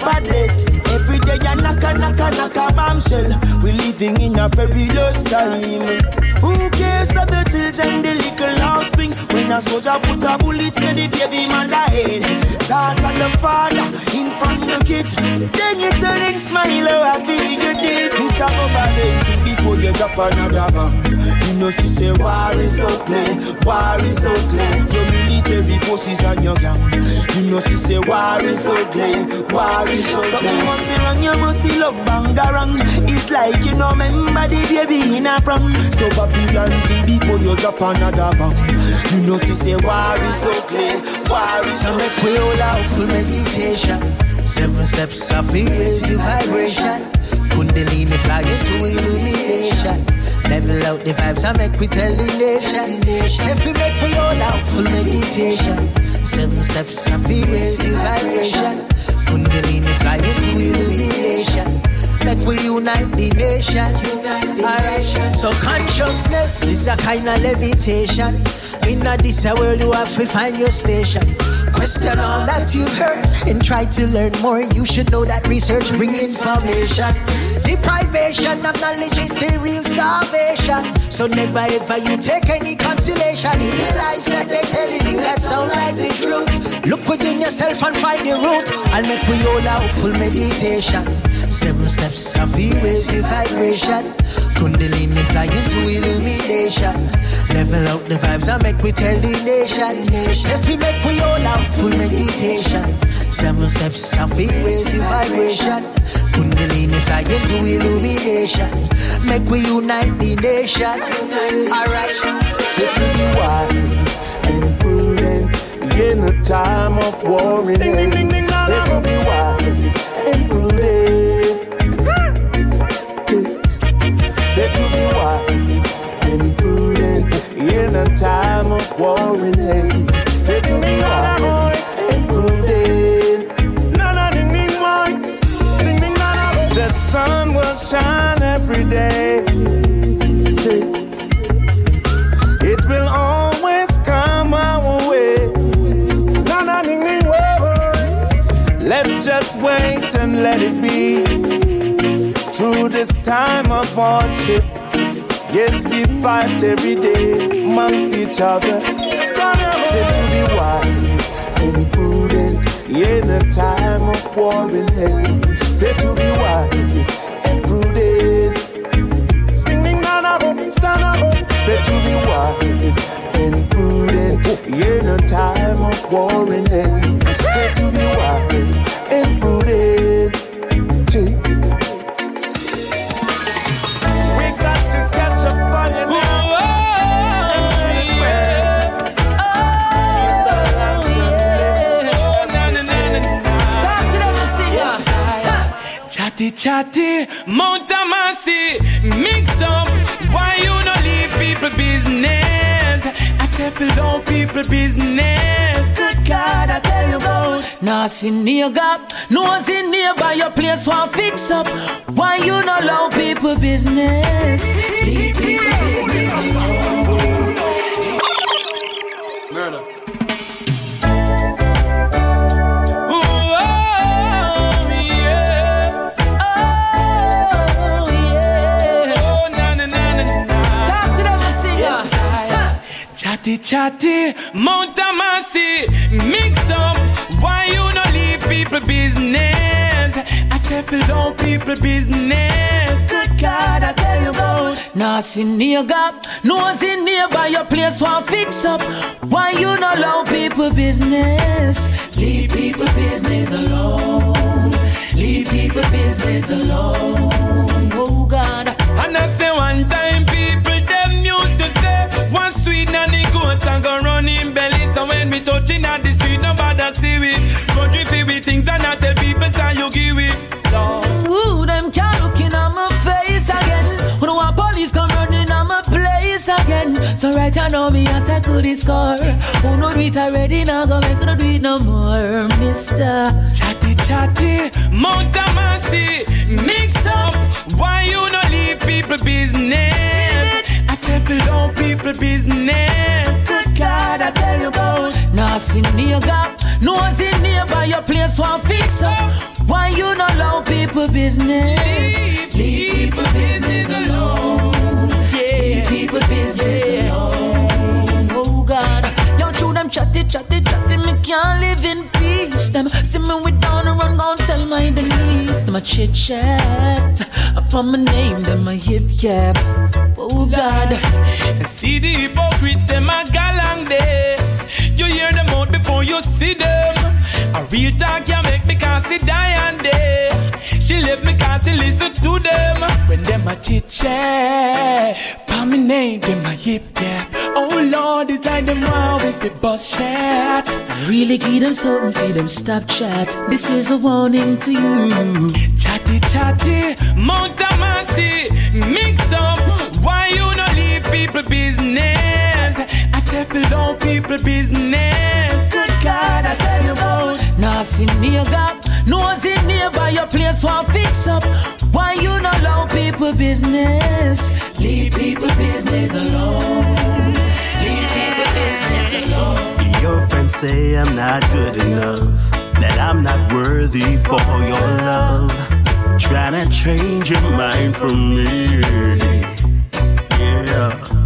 [SPEAKER 34] for
[SPEAKER 10] death. Every day a knock a knock a knock a bombshell. We living in a perilous time. Who cares of the children, the little offspring? When a soldier put a bullet in the baby mother head. Thought of the father in front of the kids. Then you turn and smile, oh, I feel you did. Mr. Government, before you drop another bomb. You know, she say war is ugly, war is ugly. Your You know, she say war is ugly, war is ugly. Something must be wrong, you must see love bangarang. It's like you know, remember the baby in a prom. So Babylon think before you drop another bomb. You know, she say war is ugly, war is
[SPEAKER 35] So
[SPEAKER 10] ugly.
[SPEAKER 35] make we all out full meditation. Seven steps of raise your vibration. Kundalini flyers to illumination. Level out the vibes and make we tell the nation. Say we make we all out full meditation. Seven steps of raise your vibration. Kundalini flyers to illumination. Make we unite the nation. Alright. So consciousness is a kind of levitation. In a this world you have to find your station. Question all that you've heard and try to learn more. You should know that research bring information. Deprivation of knowledge is the real starvation. So never ever you take any consolation in the lies that they're telling you that sound like the truth. Look within yourself and find the root. I'll make we all out full meditation. Seven steps of raise your vibration. Kundalini flying to illumination. Level out the vibes and make we tell the nation. Say we make we all out full meditation. Seven steps of raise your vibration. Kundalini flying to illumination. Make we unite the nation. Alright.
[SPEAKER 10] Say to the wise and prudent in a time of war Warren Hayes said to be wise
[SPEAKER 36] and. Na na ding ding wine, ding na na.
[SPEAKER 10] The sun will
[SPEAKER 36] shine every day. Say, it will always come our way. Na na ding ding wine. Let's just wait and let it be. Through this time of hardship, yes we fight every day amongst each other. Say to be wise and prudent in a time of war and hate. Say to be wise and prudent. Stand up. Say to be wise and prudent in a time of war and hate. Say to be wise and prudent.
[SPEAKER 37] Chatty Mount Amasi, mix up. Why you no leave people business? I said below people business. Good God, I tell you about.
[SPEAKER 1] See nigga, nose in nearby your place want fix up. Why you no allow people business? Leave people business.
[SPEAKER 37] Chatty chatty, Mount Amasi, mix up. Why you no leave people business? I said below people business. Good God, I tell you about.
[SPEAKER 1] See nigga, nose in nearby your place want fix up. Why you not allow people business? Leave people business alone. Leave people business alone. Oh God.
[SPEAKER 37] And I say one time So we touching at the street, nobody see we. Country feel with things and I tell people say you give it. Lord.
[SPEAKER 1] Ooh, them can't look in on my face again. When want police come running on my place again. So right now me as I could score. Who know it already now go make no do it no more, Mister.
[SPEAKER 37] Chatty chatty, Mount Amasi, mix up. Why you no leave people business? Said below people business. Good God, I tell you about.
[SPEAKER 1] Nah, see nigga, nose in nearby your place want fix up. Why you not allow people business? Leave people business alone. Leave people business alone. Oh God, yo, show them chatty, chatty, can't live in peace. Them see me with down and run, gon' tell my Denise. Them a chit chat upon my name, them a yip yap. Oh God,
[SPEAKER 37] And see the hypocrites, them a galang day. You hear them out before you see them. A real talk can make me can't see Diane day. She left me cause she listen them. When them a chit chat, pa me name, them a yip yap. Oh Lord, it's like them wow with the bus chat.
[SPEAKER 1] really give them something for them stop chat. This is a warning to you.
[SPEAKER 37] Chatty chatty, Mount Amasi, mix up. Why you no leave people business? I said below people business. Good God, I tell you about.
[SPEAKER 1] Nah, see nigga, nose in nearby your place want fix up. Why you not allow people business? Leave people business alone. Leave people business alone.
[SPEAKER 32] Your friends say I'm not good enough, that I'm not worthy for your love. Trying to change your mind from me. Yeah.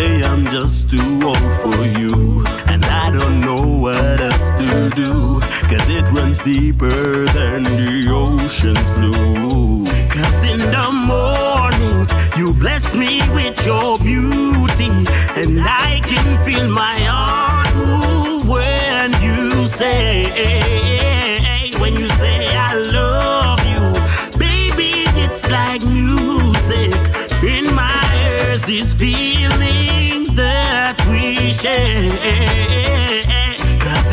[SPEAKER 32] Say I'm just too old for you, and I don't know what else to do. Cause it runs deeper than the ocean's blue. Cause in the mornings, you bless me with your beauty, and I can feel my heart move when you say, when you say I love you, baby, it's like music in my ears. That we Cause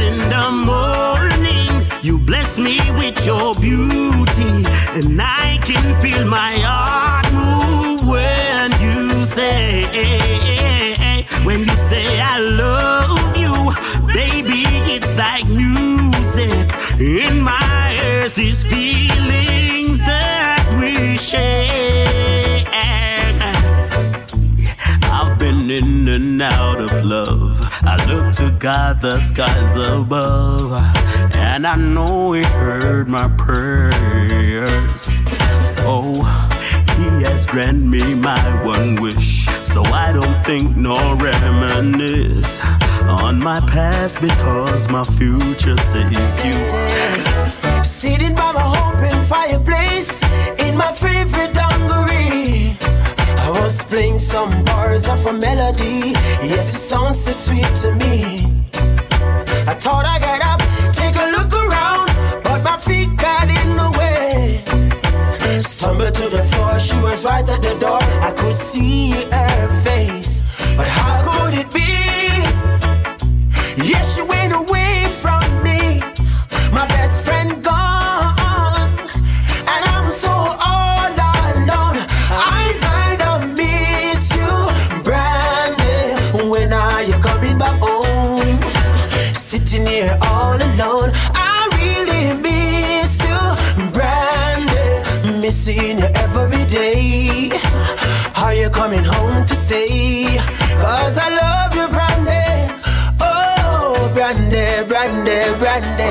[SPEAKER 32] in the mornings, you bless me with your beauty, and I can feel my heart move when you say, when you say I love you, baby, it's like music in my ears. this feelings
[SPEAKER 38] living out of love. I look to God, the skies above, and I know He heard my prayers. Oh, He has granted me my one wish, so I don't think nor reminisce on my past because my future says you.
[SPEAKER 39] Sitting by my open fireplace in my. Was playing some bars of a melody. Yes, it sounds so sweet to me. I thought I got up, take a look around, but my feet got in the way. Stumbled to the floor, she was right at the door. I could see her face, but how Brandy, Brandy.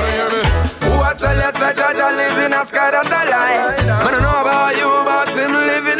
[SPEAKER 40] Who I tell you say Jaja live in a sky that I lie Man I know about you but him living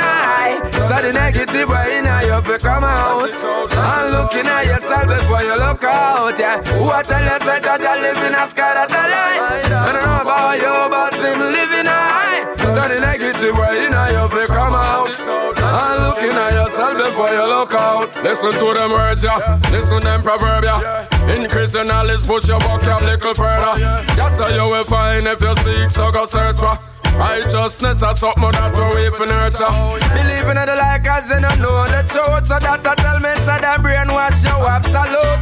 [SPEAKER 40] So the negative way in you fi come out. And looking at yourself before you look out yeah. Who I tell you say Jaja live in a sky that I lie I know about you but him living high. So the negative way in you fi come out. And looking at yourself before you look out. Listen to them words yeah. Listen them proverb yeah. Increase your knowledge, push your vocab little further. Just so you will find if you seek, so go search for. Righteousness is something that we for nurture. Believing in the like as you don't know the truth. So that I tell me, so that brainwash you absolute.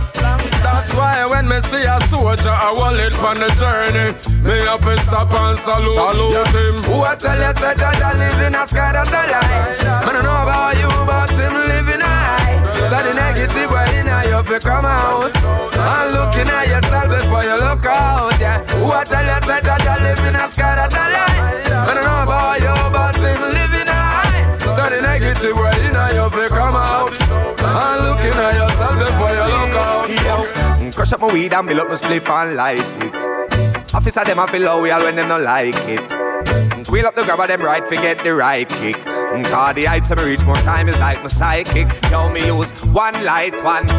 [SPEAKER 40] That's why when me see a soldier, I want it on the journey. Me have to stop and salute, salute him. Who I tell you, say Jaja live in a sky that's a lie. Man, I know about you, but him living. So the negative way in you fi come out. And looking at yourself before you look out. Yeah. Who I tell you, say Jaja live in a sky that's a lie. Man, I know about you, but him living high. So the negative way in you fi come out. And looking at yourself before you look out.
[SPEAKER 41] Mm, Crush up my weed and build up my spliff and light it. Officer them a feel loyal when them no like it. Wheel up the grabber them right, forget the right kick. Mm, Cause the heights I reach more time is like my psychic. Yo, me use one light one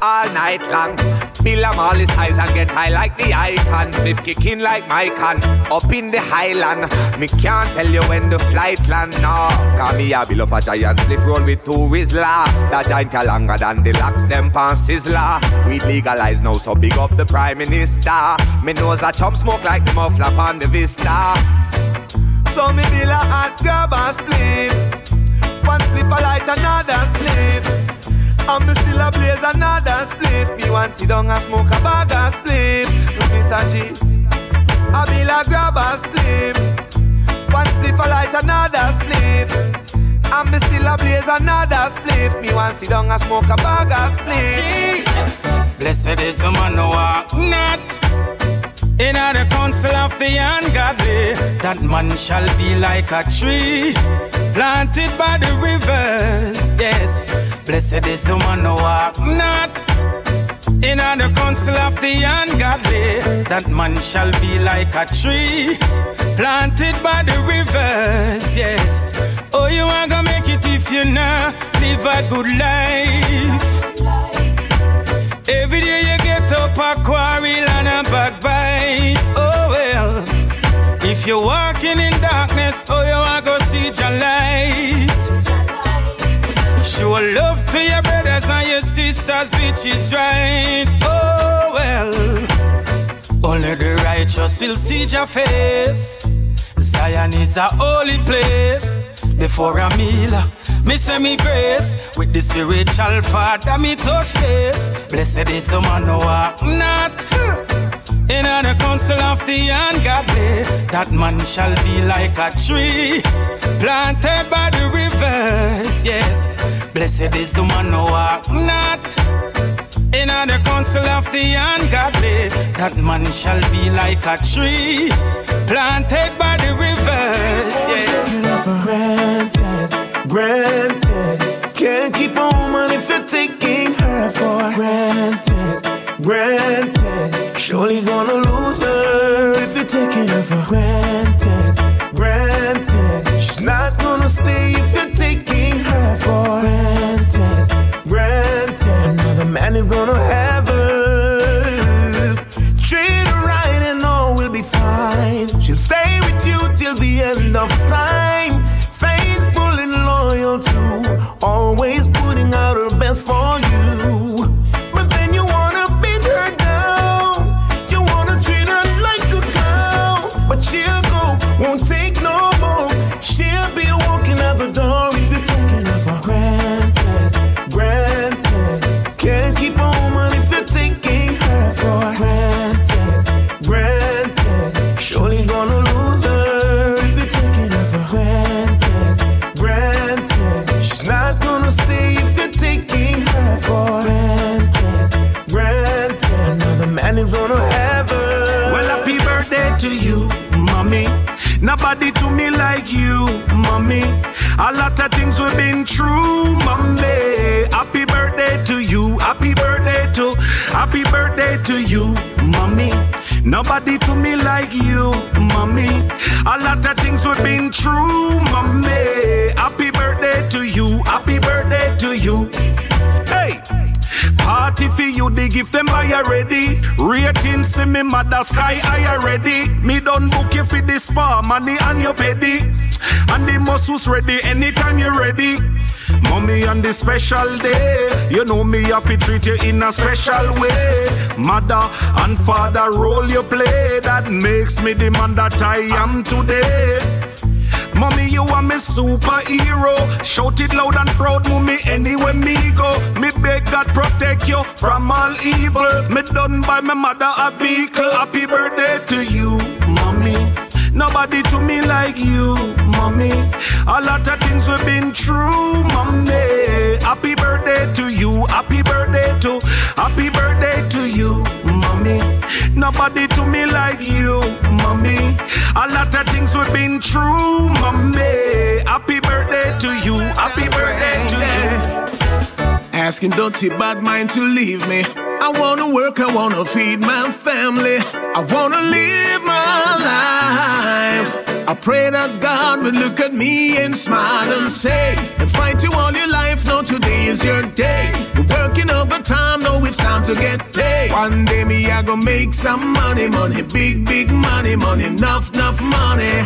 [SPEAKER 41] all night long. Bill them all his eyes and get high like the icon. Spliff kicking like my can up in the highland. Me can't tell you when the flight land. No, cause me a build up a giant spliff roll with two Whistler. That giant are longer than the locks them pan sizzler. We legalize now, so big up the prime minister. Me nose a chump smoke like the muffler on the vista. So me bill a hot grab a split. One spliff a light another spliff. And me still a blaze another spliff. Me want sit down and smoke a bag of spliff. Miss a G. I bill a grab a spliff. One spliff a light another spliff. And me still a blaze another spliff. Me want sit down and smoke a bag of spliff.
[SPEAKER 13] Blessed is the man who walk not in the council of the ungodly. That man shall be like a tree planted by the rivers. Yes, blessed is the man who walk not in the council of the ungodly. That man shall be like a tree planted by the rivers. Yes, oh, you are gonna make it if you not live a good life. Every day you get up a quarrel and a backbite. Oh well, if you're walking in darkness, oh you are go see your light. Show love to your brothers and your sisters, which is right. Oh well, only the righteous will see your face. Zion is a holy place. Before a meal, me say me grace with the spiritual father. Me touch this. Blessed is the man who walk not in the council of the ungodly. That man shall be like a tree planted by the rivers. Yes, blessed is the man who walk not in the council of the ungodly. That man shall be like a tree planted by the rivers. Yes
[SPEAKER 39] granted. Can't keep a woman if you're taking her for
[SPEAKER 42] granted. Granted, surely gonna lose her if you're taking her for granted. Granted, she's not gonna stay if you're taking her for granted. Granted, another man is gonna have her.
[SPEAKER 13] Treat her right and all will be fine. She'll stay with you till the end of time. Happy birthday to you, mommy. Nobody to me like you, mommy. A lot of things we've been through, mommy. Happy birthday to you, happy birthday to you. Party for you, the gift them buy already. Rating see me mother sky high already. Me done book you for the spa, money and your petty. And the muscles ready anytime you're ready. Mommy on this special day, you know me have to treat you in a special way. Mother and father role you play, that makes me the man that I am today. Mommy, you are my superhero. Shout it loud and proud, mommy, anywhere me go. Me beg God protect you from all evil. Me done by my mother a vehicle. Happy birthday to you, mommy. Nobody to me like you, mommy. A lot of things we've been through, mommy. Happy birthday to you, happy birthday to, happy birthday to you, mommy. Nobody me like you, mommy. A lot of things we've been through, mommy. Happy birthday to you, happy birthday to you.
[SPEAKER 43] Asking don't dirty bad mind to leave me. I wanna work, I wanna feed my family. I wanna live my life. I pray that God will look at me and smile and say, and fight you all your life. No, today is your day. You're working overtime, no, it's time to get paid. One day me, I gonna make some money, money, big, big money, money, enough, enough money.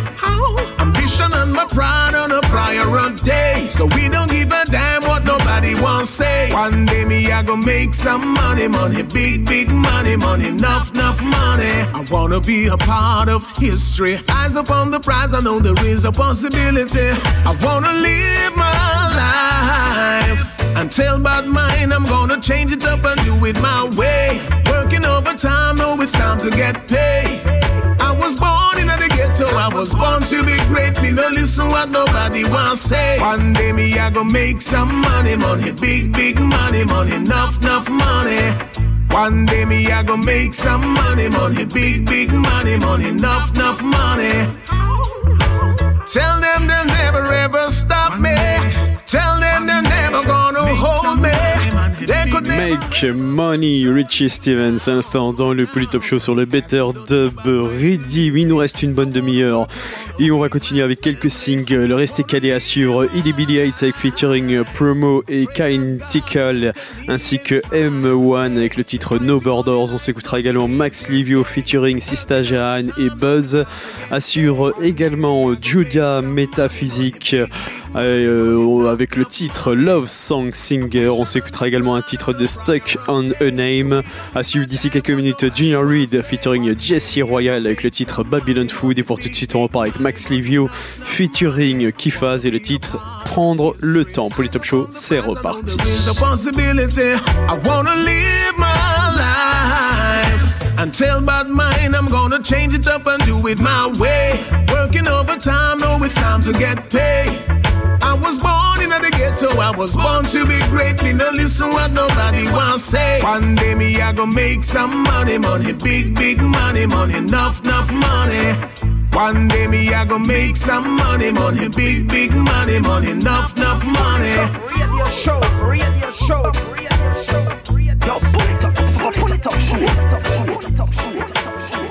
[SPEAKER 43] Ambition and my pride on a prior day. So we don't give a damn what nobody wants say. One day me, I gonna make some money, money, big, big money, money, enough, enough money. I wanna be a part of history. Eyes upon the I know there is a possibility. I wanna live my life. Tell about mine, I'm gonna change it up and do it my way. Working overtime, know it's time to get paid. I was born in the ghetto, I was born to be great. Me no listen what nobody wants say. One day me I go make some money, money, big, big money, money, enough, enough money. One day me I go make some money, money, big, big money, money, enough, enough money. Tell them they'll never ever stop me. Tell them they're never gonna hold me. They
[SPEAKER 3] Make Money, Richie Stevens, à l'instant dans le Polytop Show sur le Better Dub Ready. Il nous reste une bonne demi-heure et on va continuer avec quelques singles. Restez calés à suivre Illy Billy Hightech featuring Promo et Kain Tickle ainsi que M1 avec le titre No Borders. On s'écoutera également Max Livio featuring Sista Jahan et Buzz. Assure également Julia Métaphysique euh, avec le titre Love Song Singer. On s'écoutera également un titre de Stuck on a Name. À suivre d'ici quelques minutes Junior Reed featuring Jesse Royal avec le titre Babylon Food. Et pour tout de suite, on repart avec Max Livio featuring Kifaz et le titre Prendre le temps. Polytop Show, c'est reparti.
[SPEAKER 43] About mine, I'm gonna change it up and do it my way. Working overtime, know it's time to get paid. Was born in the ghetto, I was born to be great. Me no listen what nobody wants say. One day me I go make some money, money, big, big money, money, enough, enough money. One day me I go make some money, money, big, big money, money, enough, enough money.
[SPEAKER 44] Radio show, radio show, radio show. Yo, pull it up, pull it up, pull it up, pull it up, pull it up, pull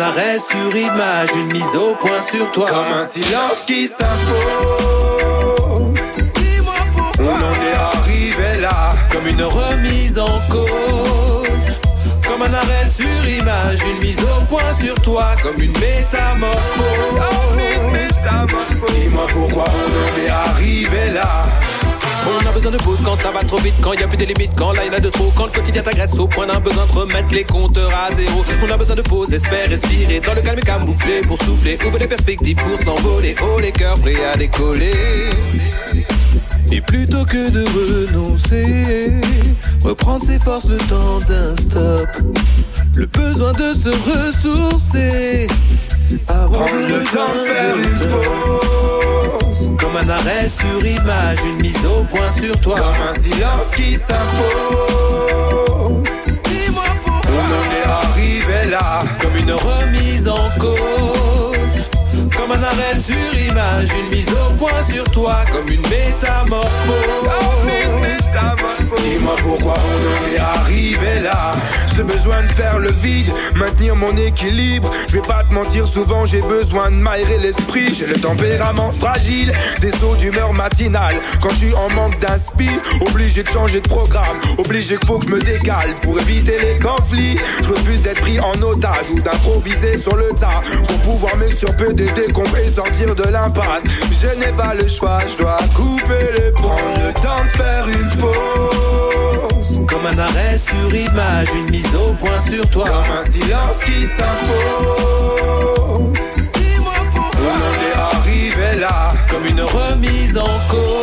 [SPEAKER 44] un arrêt sur image, une mise au point sur toi.
[SPEAKER 22] Comme un silence qui s'impose. On en est arrivé là.
[SPEAKER 44] Comme une remise en cause. Comme un arrêt sur image, une mise au point sur toi. Comme une métamorphose.
[SPEAKER 22] Dis-moi pourquoi on en est arrivé là.
[SPEAKER 44] On a besoin de pause quand ça va trop vite, quand y a plus de limites, quand là y en a de trop, quand le quotidien t'agresse au point d'un besoin de remettre les compteurs à zéro. On a besoin de pause, espère respirer dans le calme camouflé pour souffler, ouvre les perspectives pour s'envoler, haut les cœurs prêts à décoller. Et plutôt que de renoncer, reprendre ses forces le temps d'un stop, le besoin de se ressourcer, avoir
[SPEAKER 22] Prendre le temps de faire une
[SPEAKER 44] pause, comme un arrêt sur image, une mise au point sur toi,
[SPEAKER 22] Comme un silence qui s'impose.
[SPEAKER 44] Dis-moi pourquoi
[SPEAKER 22] On en est arrivé là.
[SPEAKER 44] comme une remise en cause, comme un arrêt sur image, une mise au point sur toi, comme une métamorphose.
[SPEAKER 22] Dis-moi pourquoi on en est arrivé là. Ce besoin de faire le vide, maintenir mon équilibre. Je vais pas te mentir, souvent j'ai besoin de m'aérer l'esprit. J'ai le tempérament fragile, des sauts d'humeur matinale. Quand je suis en manque d'inspi, obligé de changer de programme. Obligé qu'il faut que je me décale pour éviter les conflits. Je refuse d'être pris en otage ou d'improviser sur le tas. Pour pouvoir m'extirper des décombres et sortir de l'impasse. Je n'ai pas le choix, je dois couper les ponts. Le temps de faire une pause.
[SPEAKER 44] Comme un arrêt sur image, une mise au point sur toi.
[SPEAKER 22] Comme un silence qui s'impose.
[SPEAKER 44] Dis-moi pourquoi
[SPEAKER 22] On en est arrivé là.
[SPEAKER 44] Comme une remise en cause.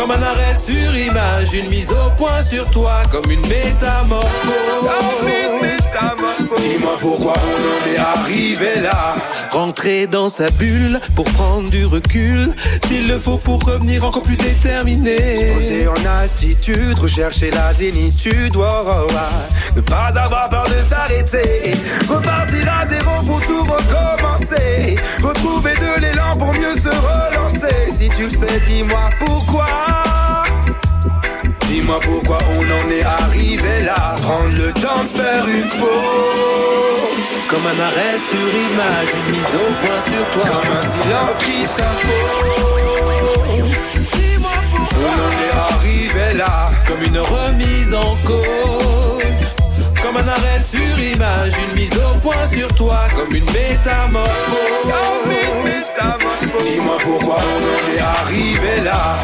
[SPEAKER 44] Comme un arrêt sur image, une mise au point sur toi. Comme une métamorphose.
[SPEAKER 22] Dis-moi pourquoi on en est arrivé là.
[SPEAKER 44] Rentrer dans sa bulle pour prendre du recul. S'il le faut pour revenir encore plus déterminé.
[SPEAKER 22] Poser en attitude, rechercher la zénitude. oh, oh, oh. Ne pas avoir peur de s'arrêter. Repartir à zéro pour tout recommencer. Retrouver de l'élan pour mieux se relancer. Si tu le sais, dis-moi pourquoi. Dis-moi pourquoi on en est arrivé là. Prendre le temps de faire une pause.
[SPEAKER 44] Comme un arrêt sur image, une mise au point sur toi.
[SPEAKER 22] Comme un silence qui s'impose.
[SPEAKER 44] Dis-moi pourquoi
[SPEAKER 22] On en est arrivé là.
[SPEAKER 44] Comme une remise en cause. Comme un arrêt sur image, une mise au point sur toi. Comme une métamorphose.
[SPEAKER 22] Dis-moi pourquoi on en est arrivé là.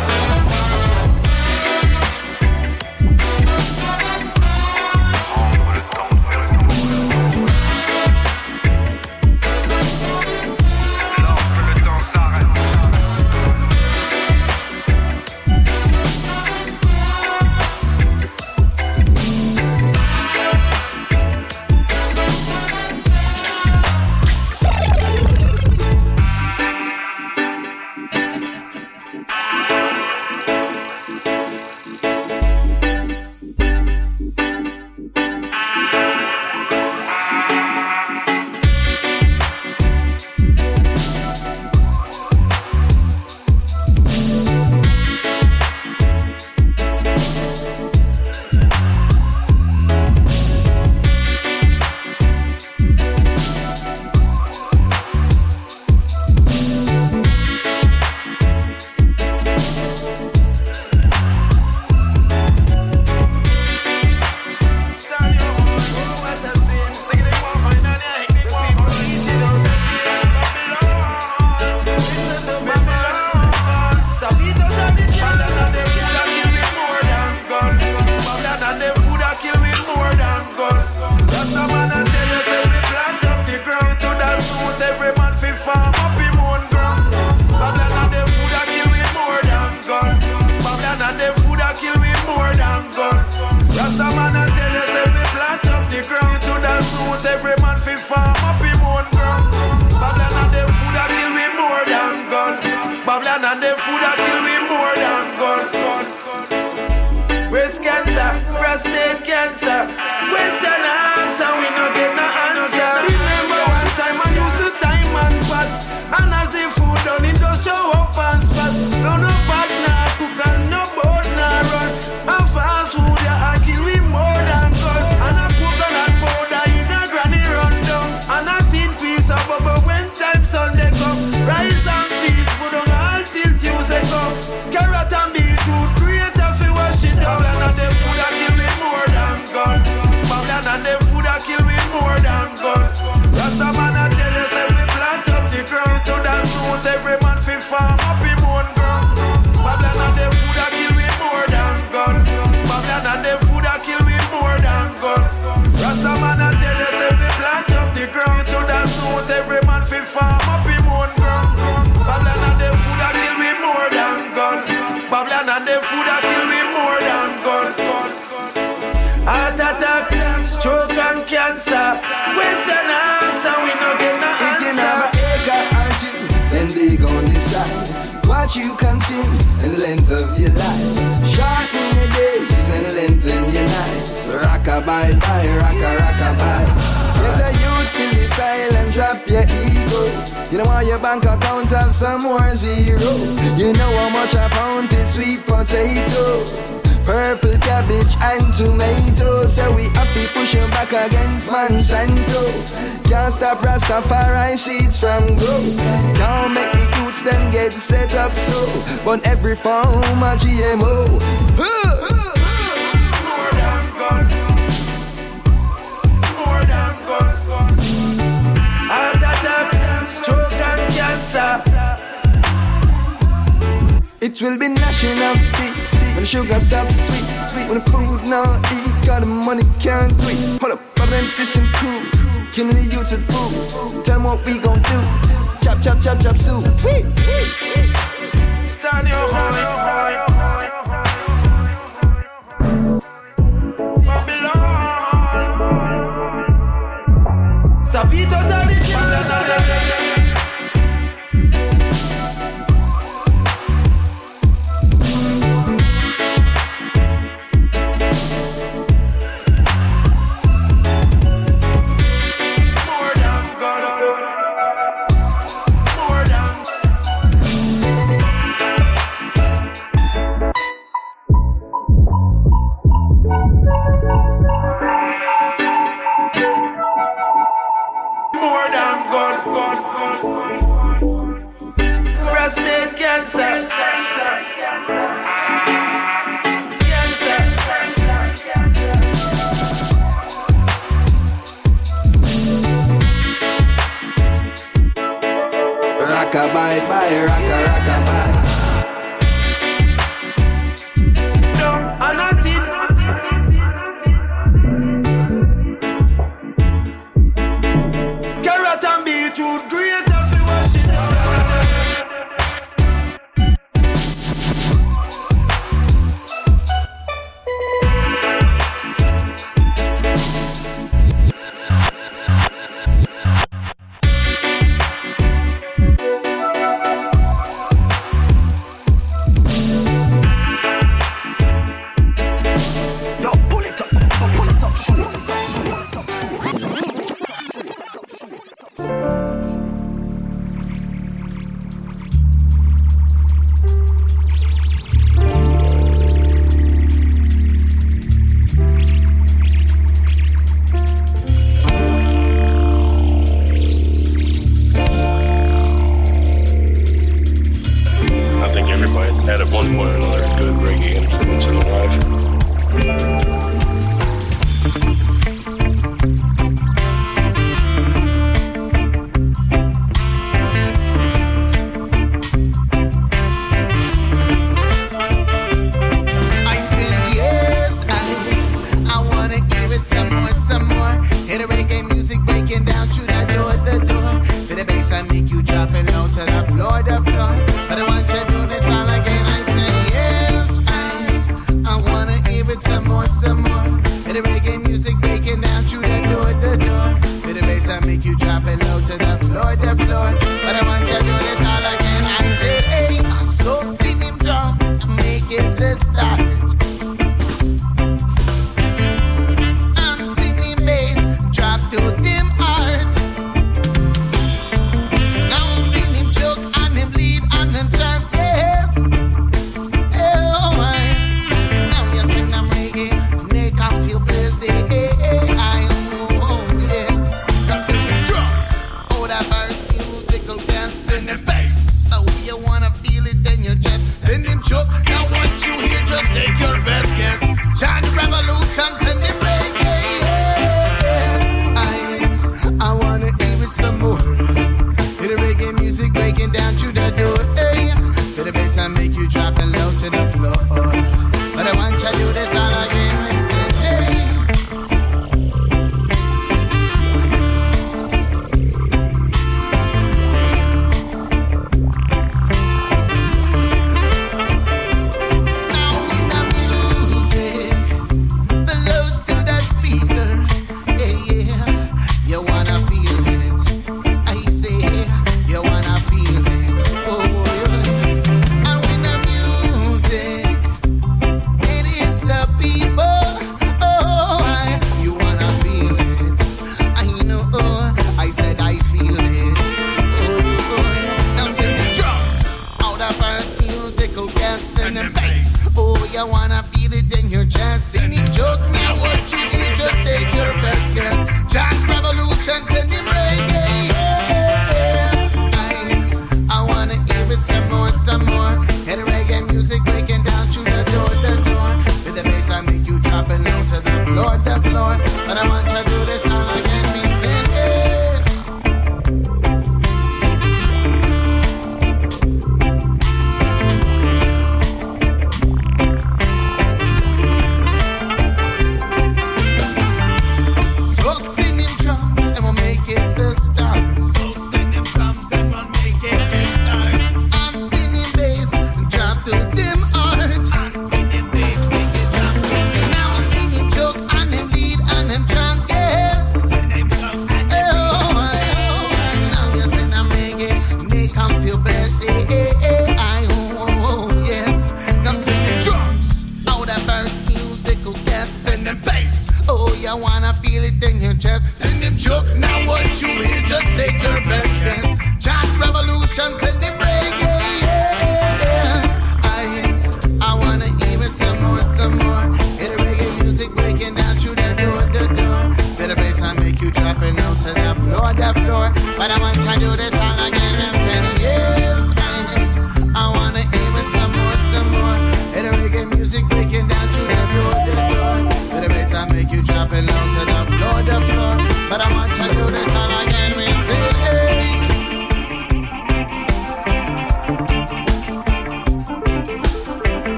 [SPEAKER 18] And
[SPEAKER 13] them food a kill me more than gun. Heart attack, stroke and cancer. Question answer, we no get no answer.
[SPEAKER 6] If you
[SPEAKER 13] answer.
[SPEAKER 6] never acre or two, then they gon' decide what you consume and length of your life. Shorten your days and lengthen your nights. Rockabye, bye, rocka, rockabye. Get a youth still be silent, drop your ego. You know why your bank account have some more zero. You know how much a pound for sweet potato. Purple cabbage and tomato So we happy pushing back against Monsanto Can't stop Rastafari seeds from grow Can't make the youths them get set up so But every form of GMO Huh! It will be of teeth When the sugar stops sweet sweet. When the food now eat Got the money can't do it Hold up, Babylon system crew Killing the youth with food Tell them what we gon' do Chop, chop, chop, chop, soup Wee, wee.
[SPEAKER 13] Stand your high. Babylon. Stop it oh,
[SPEAKER 6] Rockabye, bye,
[SPEAKER 45] incidents in
[SPEAKER 46] life.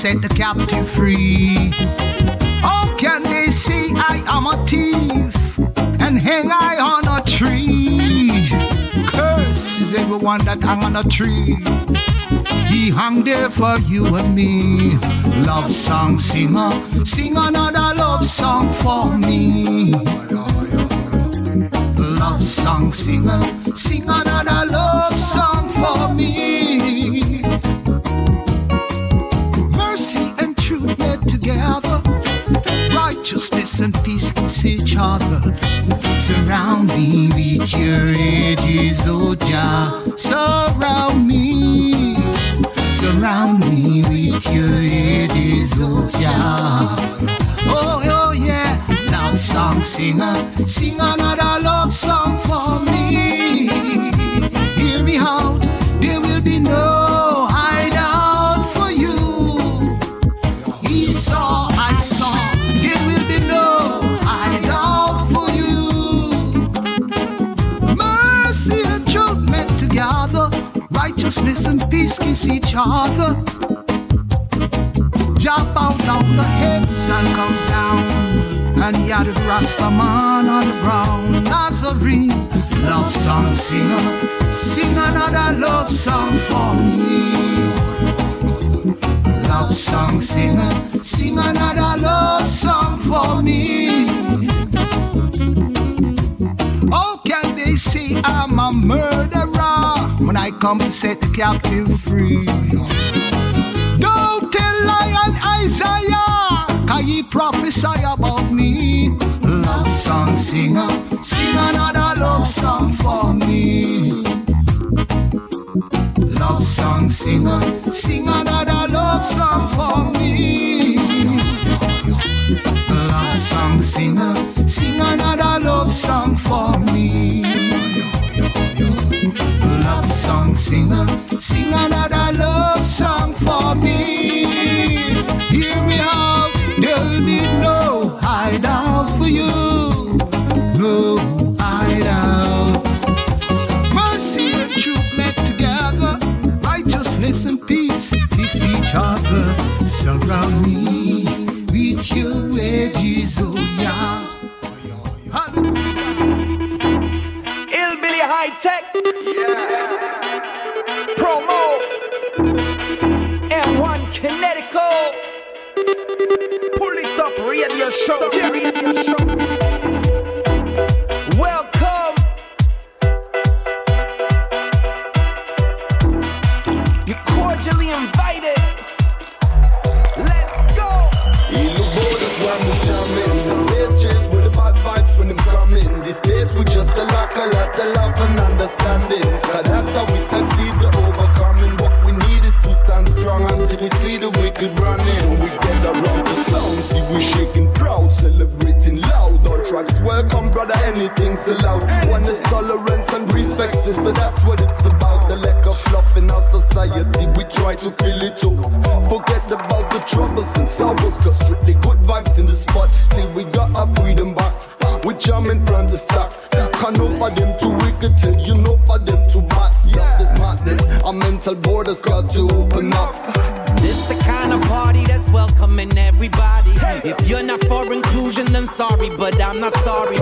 [SPEAKER 46] set the captive free. How can they say I am a thief and hang I on a tree? Curse is everyone that hang on a tree. He hung there for you and me. Love song singer, sing another love song for me. Love song singer, sing another love song for me. Surround me with your edges, oh Jah. Surround me. Surround me with your edges, oh Jah. Oh, oh yeah. love song singer, sing on and set the captive free. Don't tell Lion Isaiah, can he prophesy about me. Love song singer, sing another love song for me. Love song singer, sing another love song for me. Love song singer, sing another love song for me. Love song singer, sing another love song for me. Hear me out, there'll be no hideout for you.
[SPEAKER 47] No hideout. Mercy and
[SPEAKER 46] truth met together, righteousness and peace kiss each other. Surround me with your wages, oh yeah. Hallelujah. Illbilly
[SPEAKER 37] Hitec.
[SPEAKER 47] Pull it up, radio show. Radio show. Welcome. You're cordially invited. Let's go.
[SPEAKER 48] In the borders when we jamming The bass chase with the bad vibes when them coming These days we just a lack a lot of love and understanding Cause that's how we succeed welcome brother, anything's allowed. One is tolerance and respect sister, that's what it's about. The lack of love in our society, we try to fill it up. Forget about the troubles and sorrows Cause strictly good vibes in the spot. Still we got our freedom back. We jamming from the stocks Can't know for them to wicked till you know for them to bad Stop this madness, our mental borders got to open up.
[SPEAKER 49] This the kind of party welcoming everybody. If you're not for inclusion, then sorry, but I'm not sorry.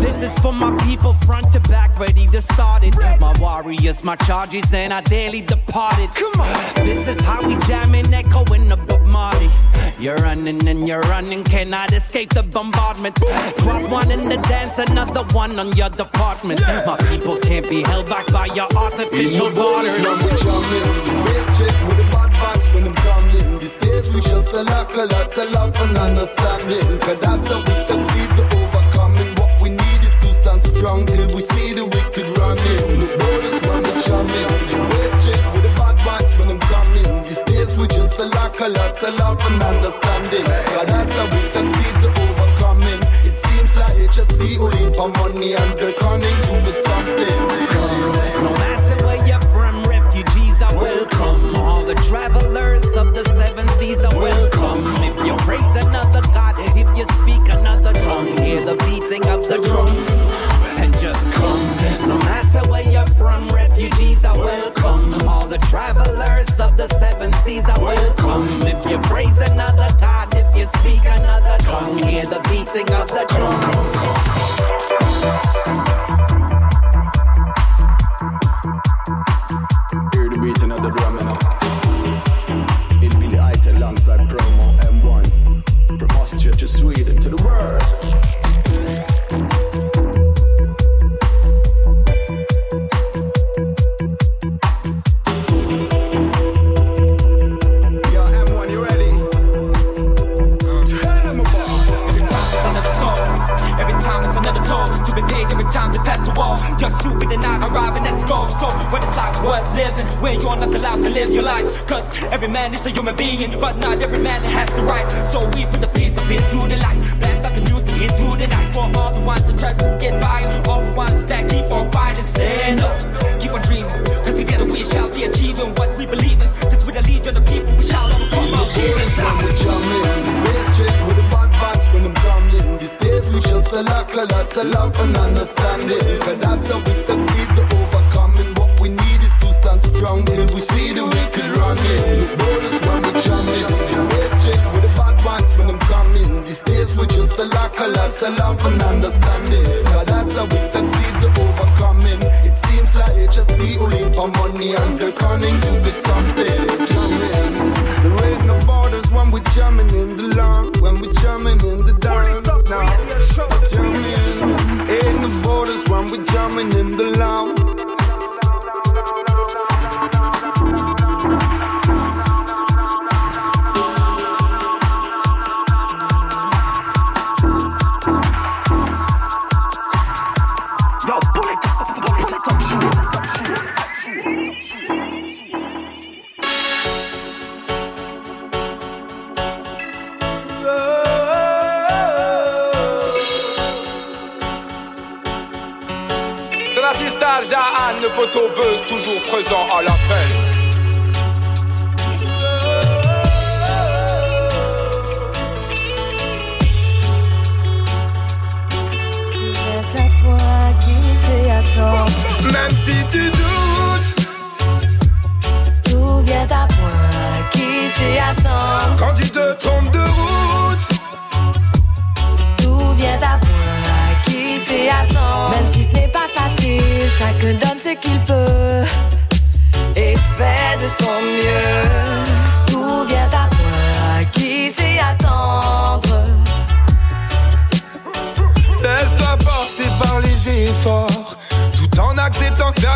[SPEAKER 49] This is for my people, front to back, ready to start it. My warriors, my charges, and I daily departed. Come on. This is how we jamming, echoing the Bob Marley. You're running and you're running, cannot escape the bombardment. Drop one in the dance, another one on your department. My people can't be held back by your artificial borders.
[SPEAKER 48] These days we just a lack a lot of love and understanding. Cause that's how we succeed the overcoming. What we need is to stand strong till we see the wicked running. The borders when we jamming, bass chase with the bad vibes when them coming. These days we just a lack a lot of love and understanding. Cause that's how we succeed the overcoming. It seems like HSC only for money and they're cunning to with something
[SPEAKER 49] the travelers of the seven seas are welcome. If you praise another God, if you speak another tongue, hear the beating of the drum and just come. No matter where you're from, refugees are welcome. All the travelers of the seven seas are welcome. If you praise another God, if you speak another tongue, hear the beating of the drum.
[SPEAKER 50] They pass the wall. You're stupid and I'm arriving at the goal. So when it's like worth living, when you're not allowed to live your life. Every man is a human being, but not every man has the right. So we put the piece of it through the light. Blast out the music into the night for all the ones that try to get by. All the ones that keep on fighting, stand up. Keep on dreaming. Cause together we shall be achieving what we believe in. Cause with the lead of the people, we shall overcome our fears.
[SPEAKER 48] When we jamming, bass chase with the bad vibes when them coming. These days we just a lack a lot of love and understanding. Cause that's how we succeed strong till we see the wicked running. The borders when we jamming, bass chase with the bad vibes when them coming. These days we just a lack a lot of love and understanding. Cause that's how we succeed the overcoming. It seems like HSC only for money and they're cunning to get something. Jamming. There ain't no borders when we jamming in the lawn, when we jamming in the dance now. Jamming. Ain't no borders when we jamming in the lawn.
[SPEAKER 51] autobus toujours présent à l'appel.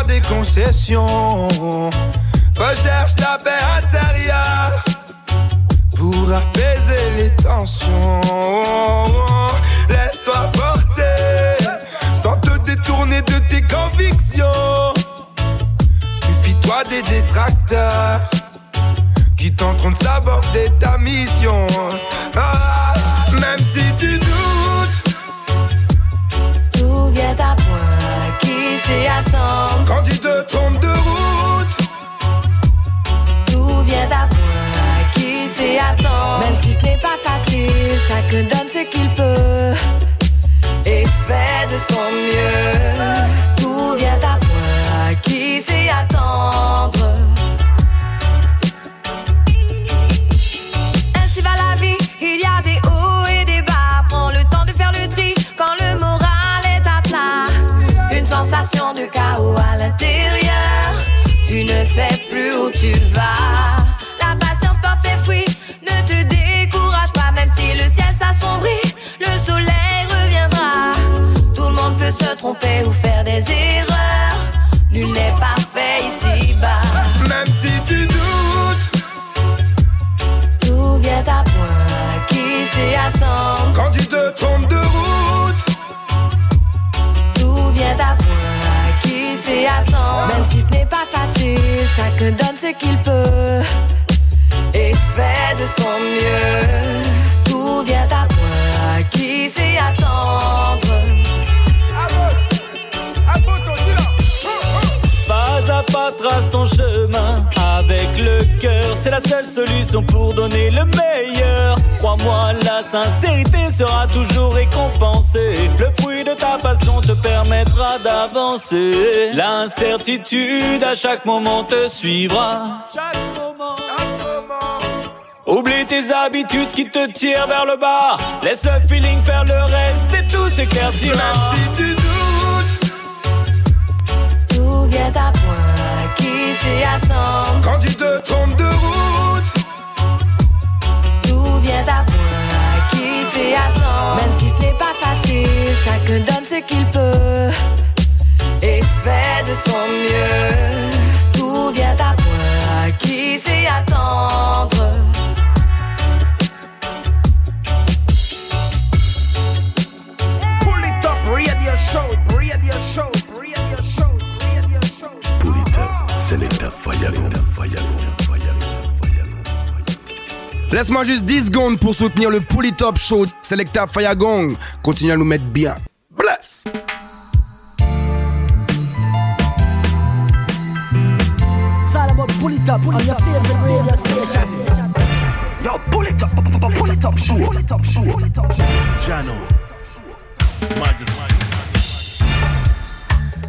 [SPEAKER 22] Des concessions. Recherche la paix intérieure pour apaiser les tensions. Laisse-toi porter sans te détourner de tes convictions. Méfie-toi des détracteurs qui tenteront de saborder ta mission. Ah, même si tu doutes,
[SPEAKER 16] Tout vient à point, qui sait attendre.
[SPEAKER 22] quand tu te trompes de route,
[SPEAKER 16] Tout vient à point, qui sait attendre. Même si ce n'est pas facile, chacun donne ce qu'il peut et fait de son mieux. Tout vient à point, qui sait attendre. Tromper ou faire des erreurs. Nul n'est parfait ici-bas.
[SPEAKER 22] même si tu doutes,
[SPEAKER 16] Tout vient à point, qui sait attendre.
[SPEAKER 22] quand tu te trompes de route,
[SPEAKER 16] Tout vient à point, qui sait attendre. Même si ce n'est pas facile, chacun donne ce qu'il peut et fait de son mieux. Tout vient à point, qui sait attendre.
[SPEAKER 32] Trace ton chemin avec le cœur, c'est la seule solution pour donner le meilleur. Crois-moi, la sincérité sera toujours récompensée. Le fruit de ta passion te permettra d'avancer. L'incertitude à chaque moment te suivra. Chaque moment. Oublie tes habitudes qui te tirent vers le bas. Laisse le feeling faire le reste et tout s'éclaircira.
[SPEAKER 22] même si tu doutes,
[SPEAKER 16] vient attendre.
[SPEAKER 22] quand tu te trompes de route,
[SPEAKER 16] Tout vient à point, qui sait attendre? Même si ce n'est pas facile, chacun donne ce qu'il peut et fait de son mieux. Tout vient à point, qui sait attendre?
[SPEAKER 52] Selecta Fayagon,
[SPEAKER 22] Laisse-moi juste 10 secondes pour soutenir le Pull It Up Show Selecta Fayagong. Continue à nous mettre bien. Bless!
[SPEAKER 53] It's all about pull it up on your favorite radio station.
[SPEAKER 10] Yo, pull it up, pull it up, show, pull it up, show, pull it up, show. Jano,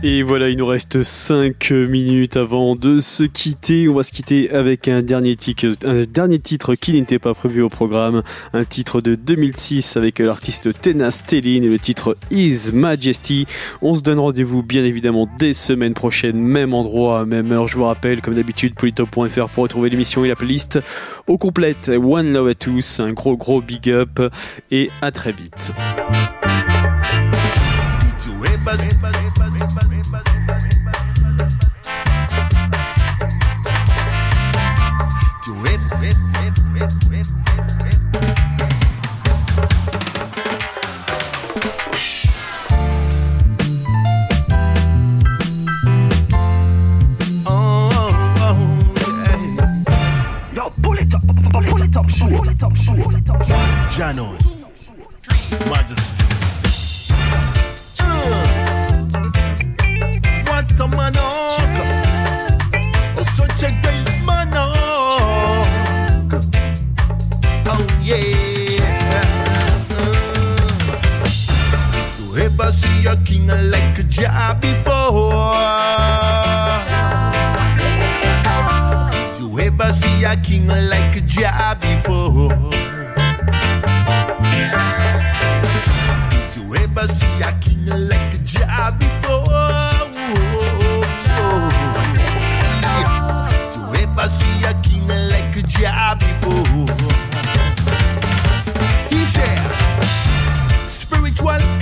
[SPEAKER 3] Et voilà, il nous reste 5 minutes avant de se quitter. On va se quitter avec un dernier, tic- un dernier titre qui n'était pas prévu au programme. Un titre de 2006 avec l'artiste Tena Stellin et le titre His Majesty. On se donne rendez-vous bien évidemment dès semaine prochaine, même endroit, même heure. Je vous rappelle, comme d'habitude, polytop.fr pour retrouver l'émission et la playlist au complète. One love à tous, un gros gros big up et à très vite.
[SPEAKER 10] Up, show, pull it up, show.
[SPEAKER 52] Jano, Majesty.
[SPEAKER 10] What a man, oh. oh, such a great man, oh, oh yeah. To ever see a king like a Jah before? Did you ever see a king like a Jah before? never see a king like Jah before. To oh, oh, oh. ever see a king like Jah before. He said, spiritual.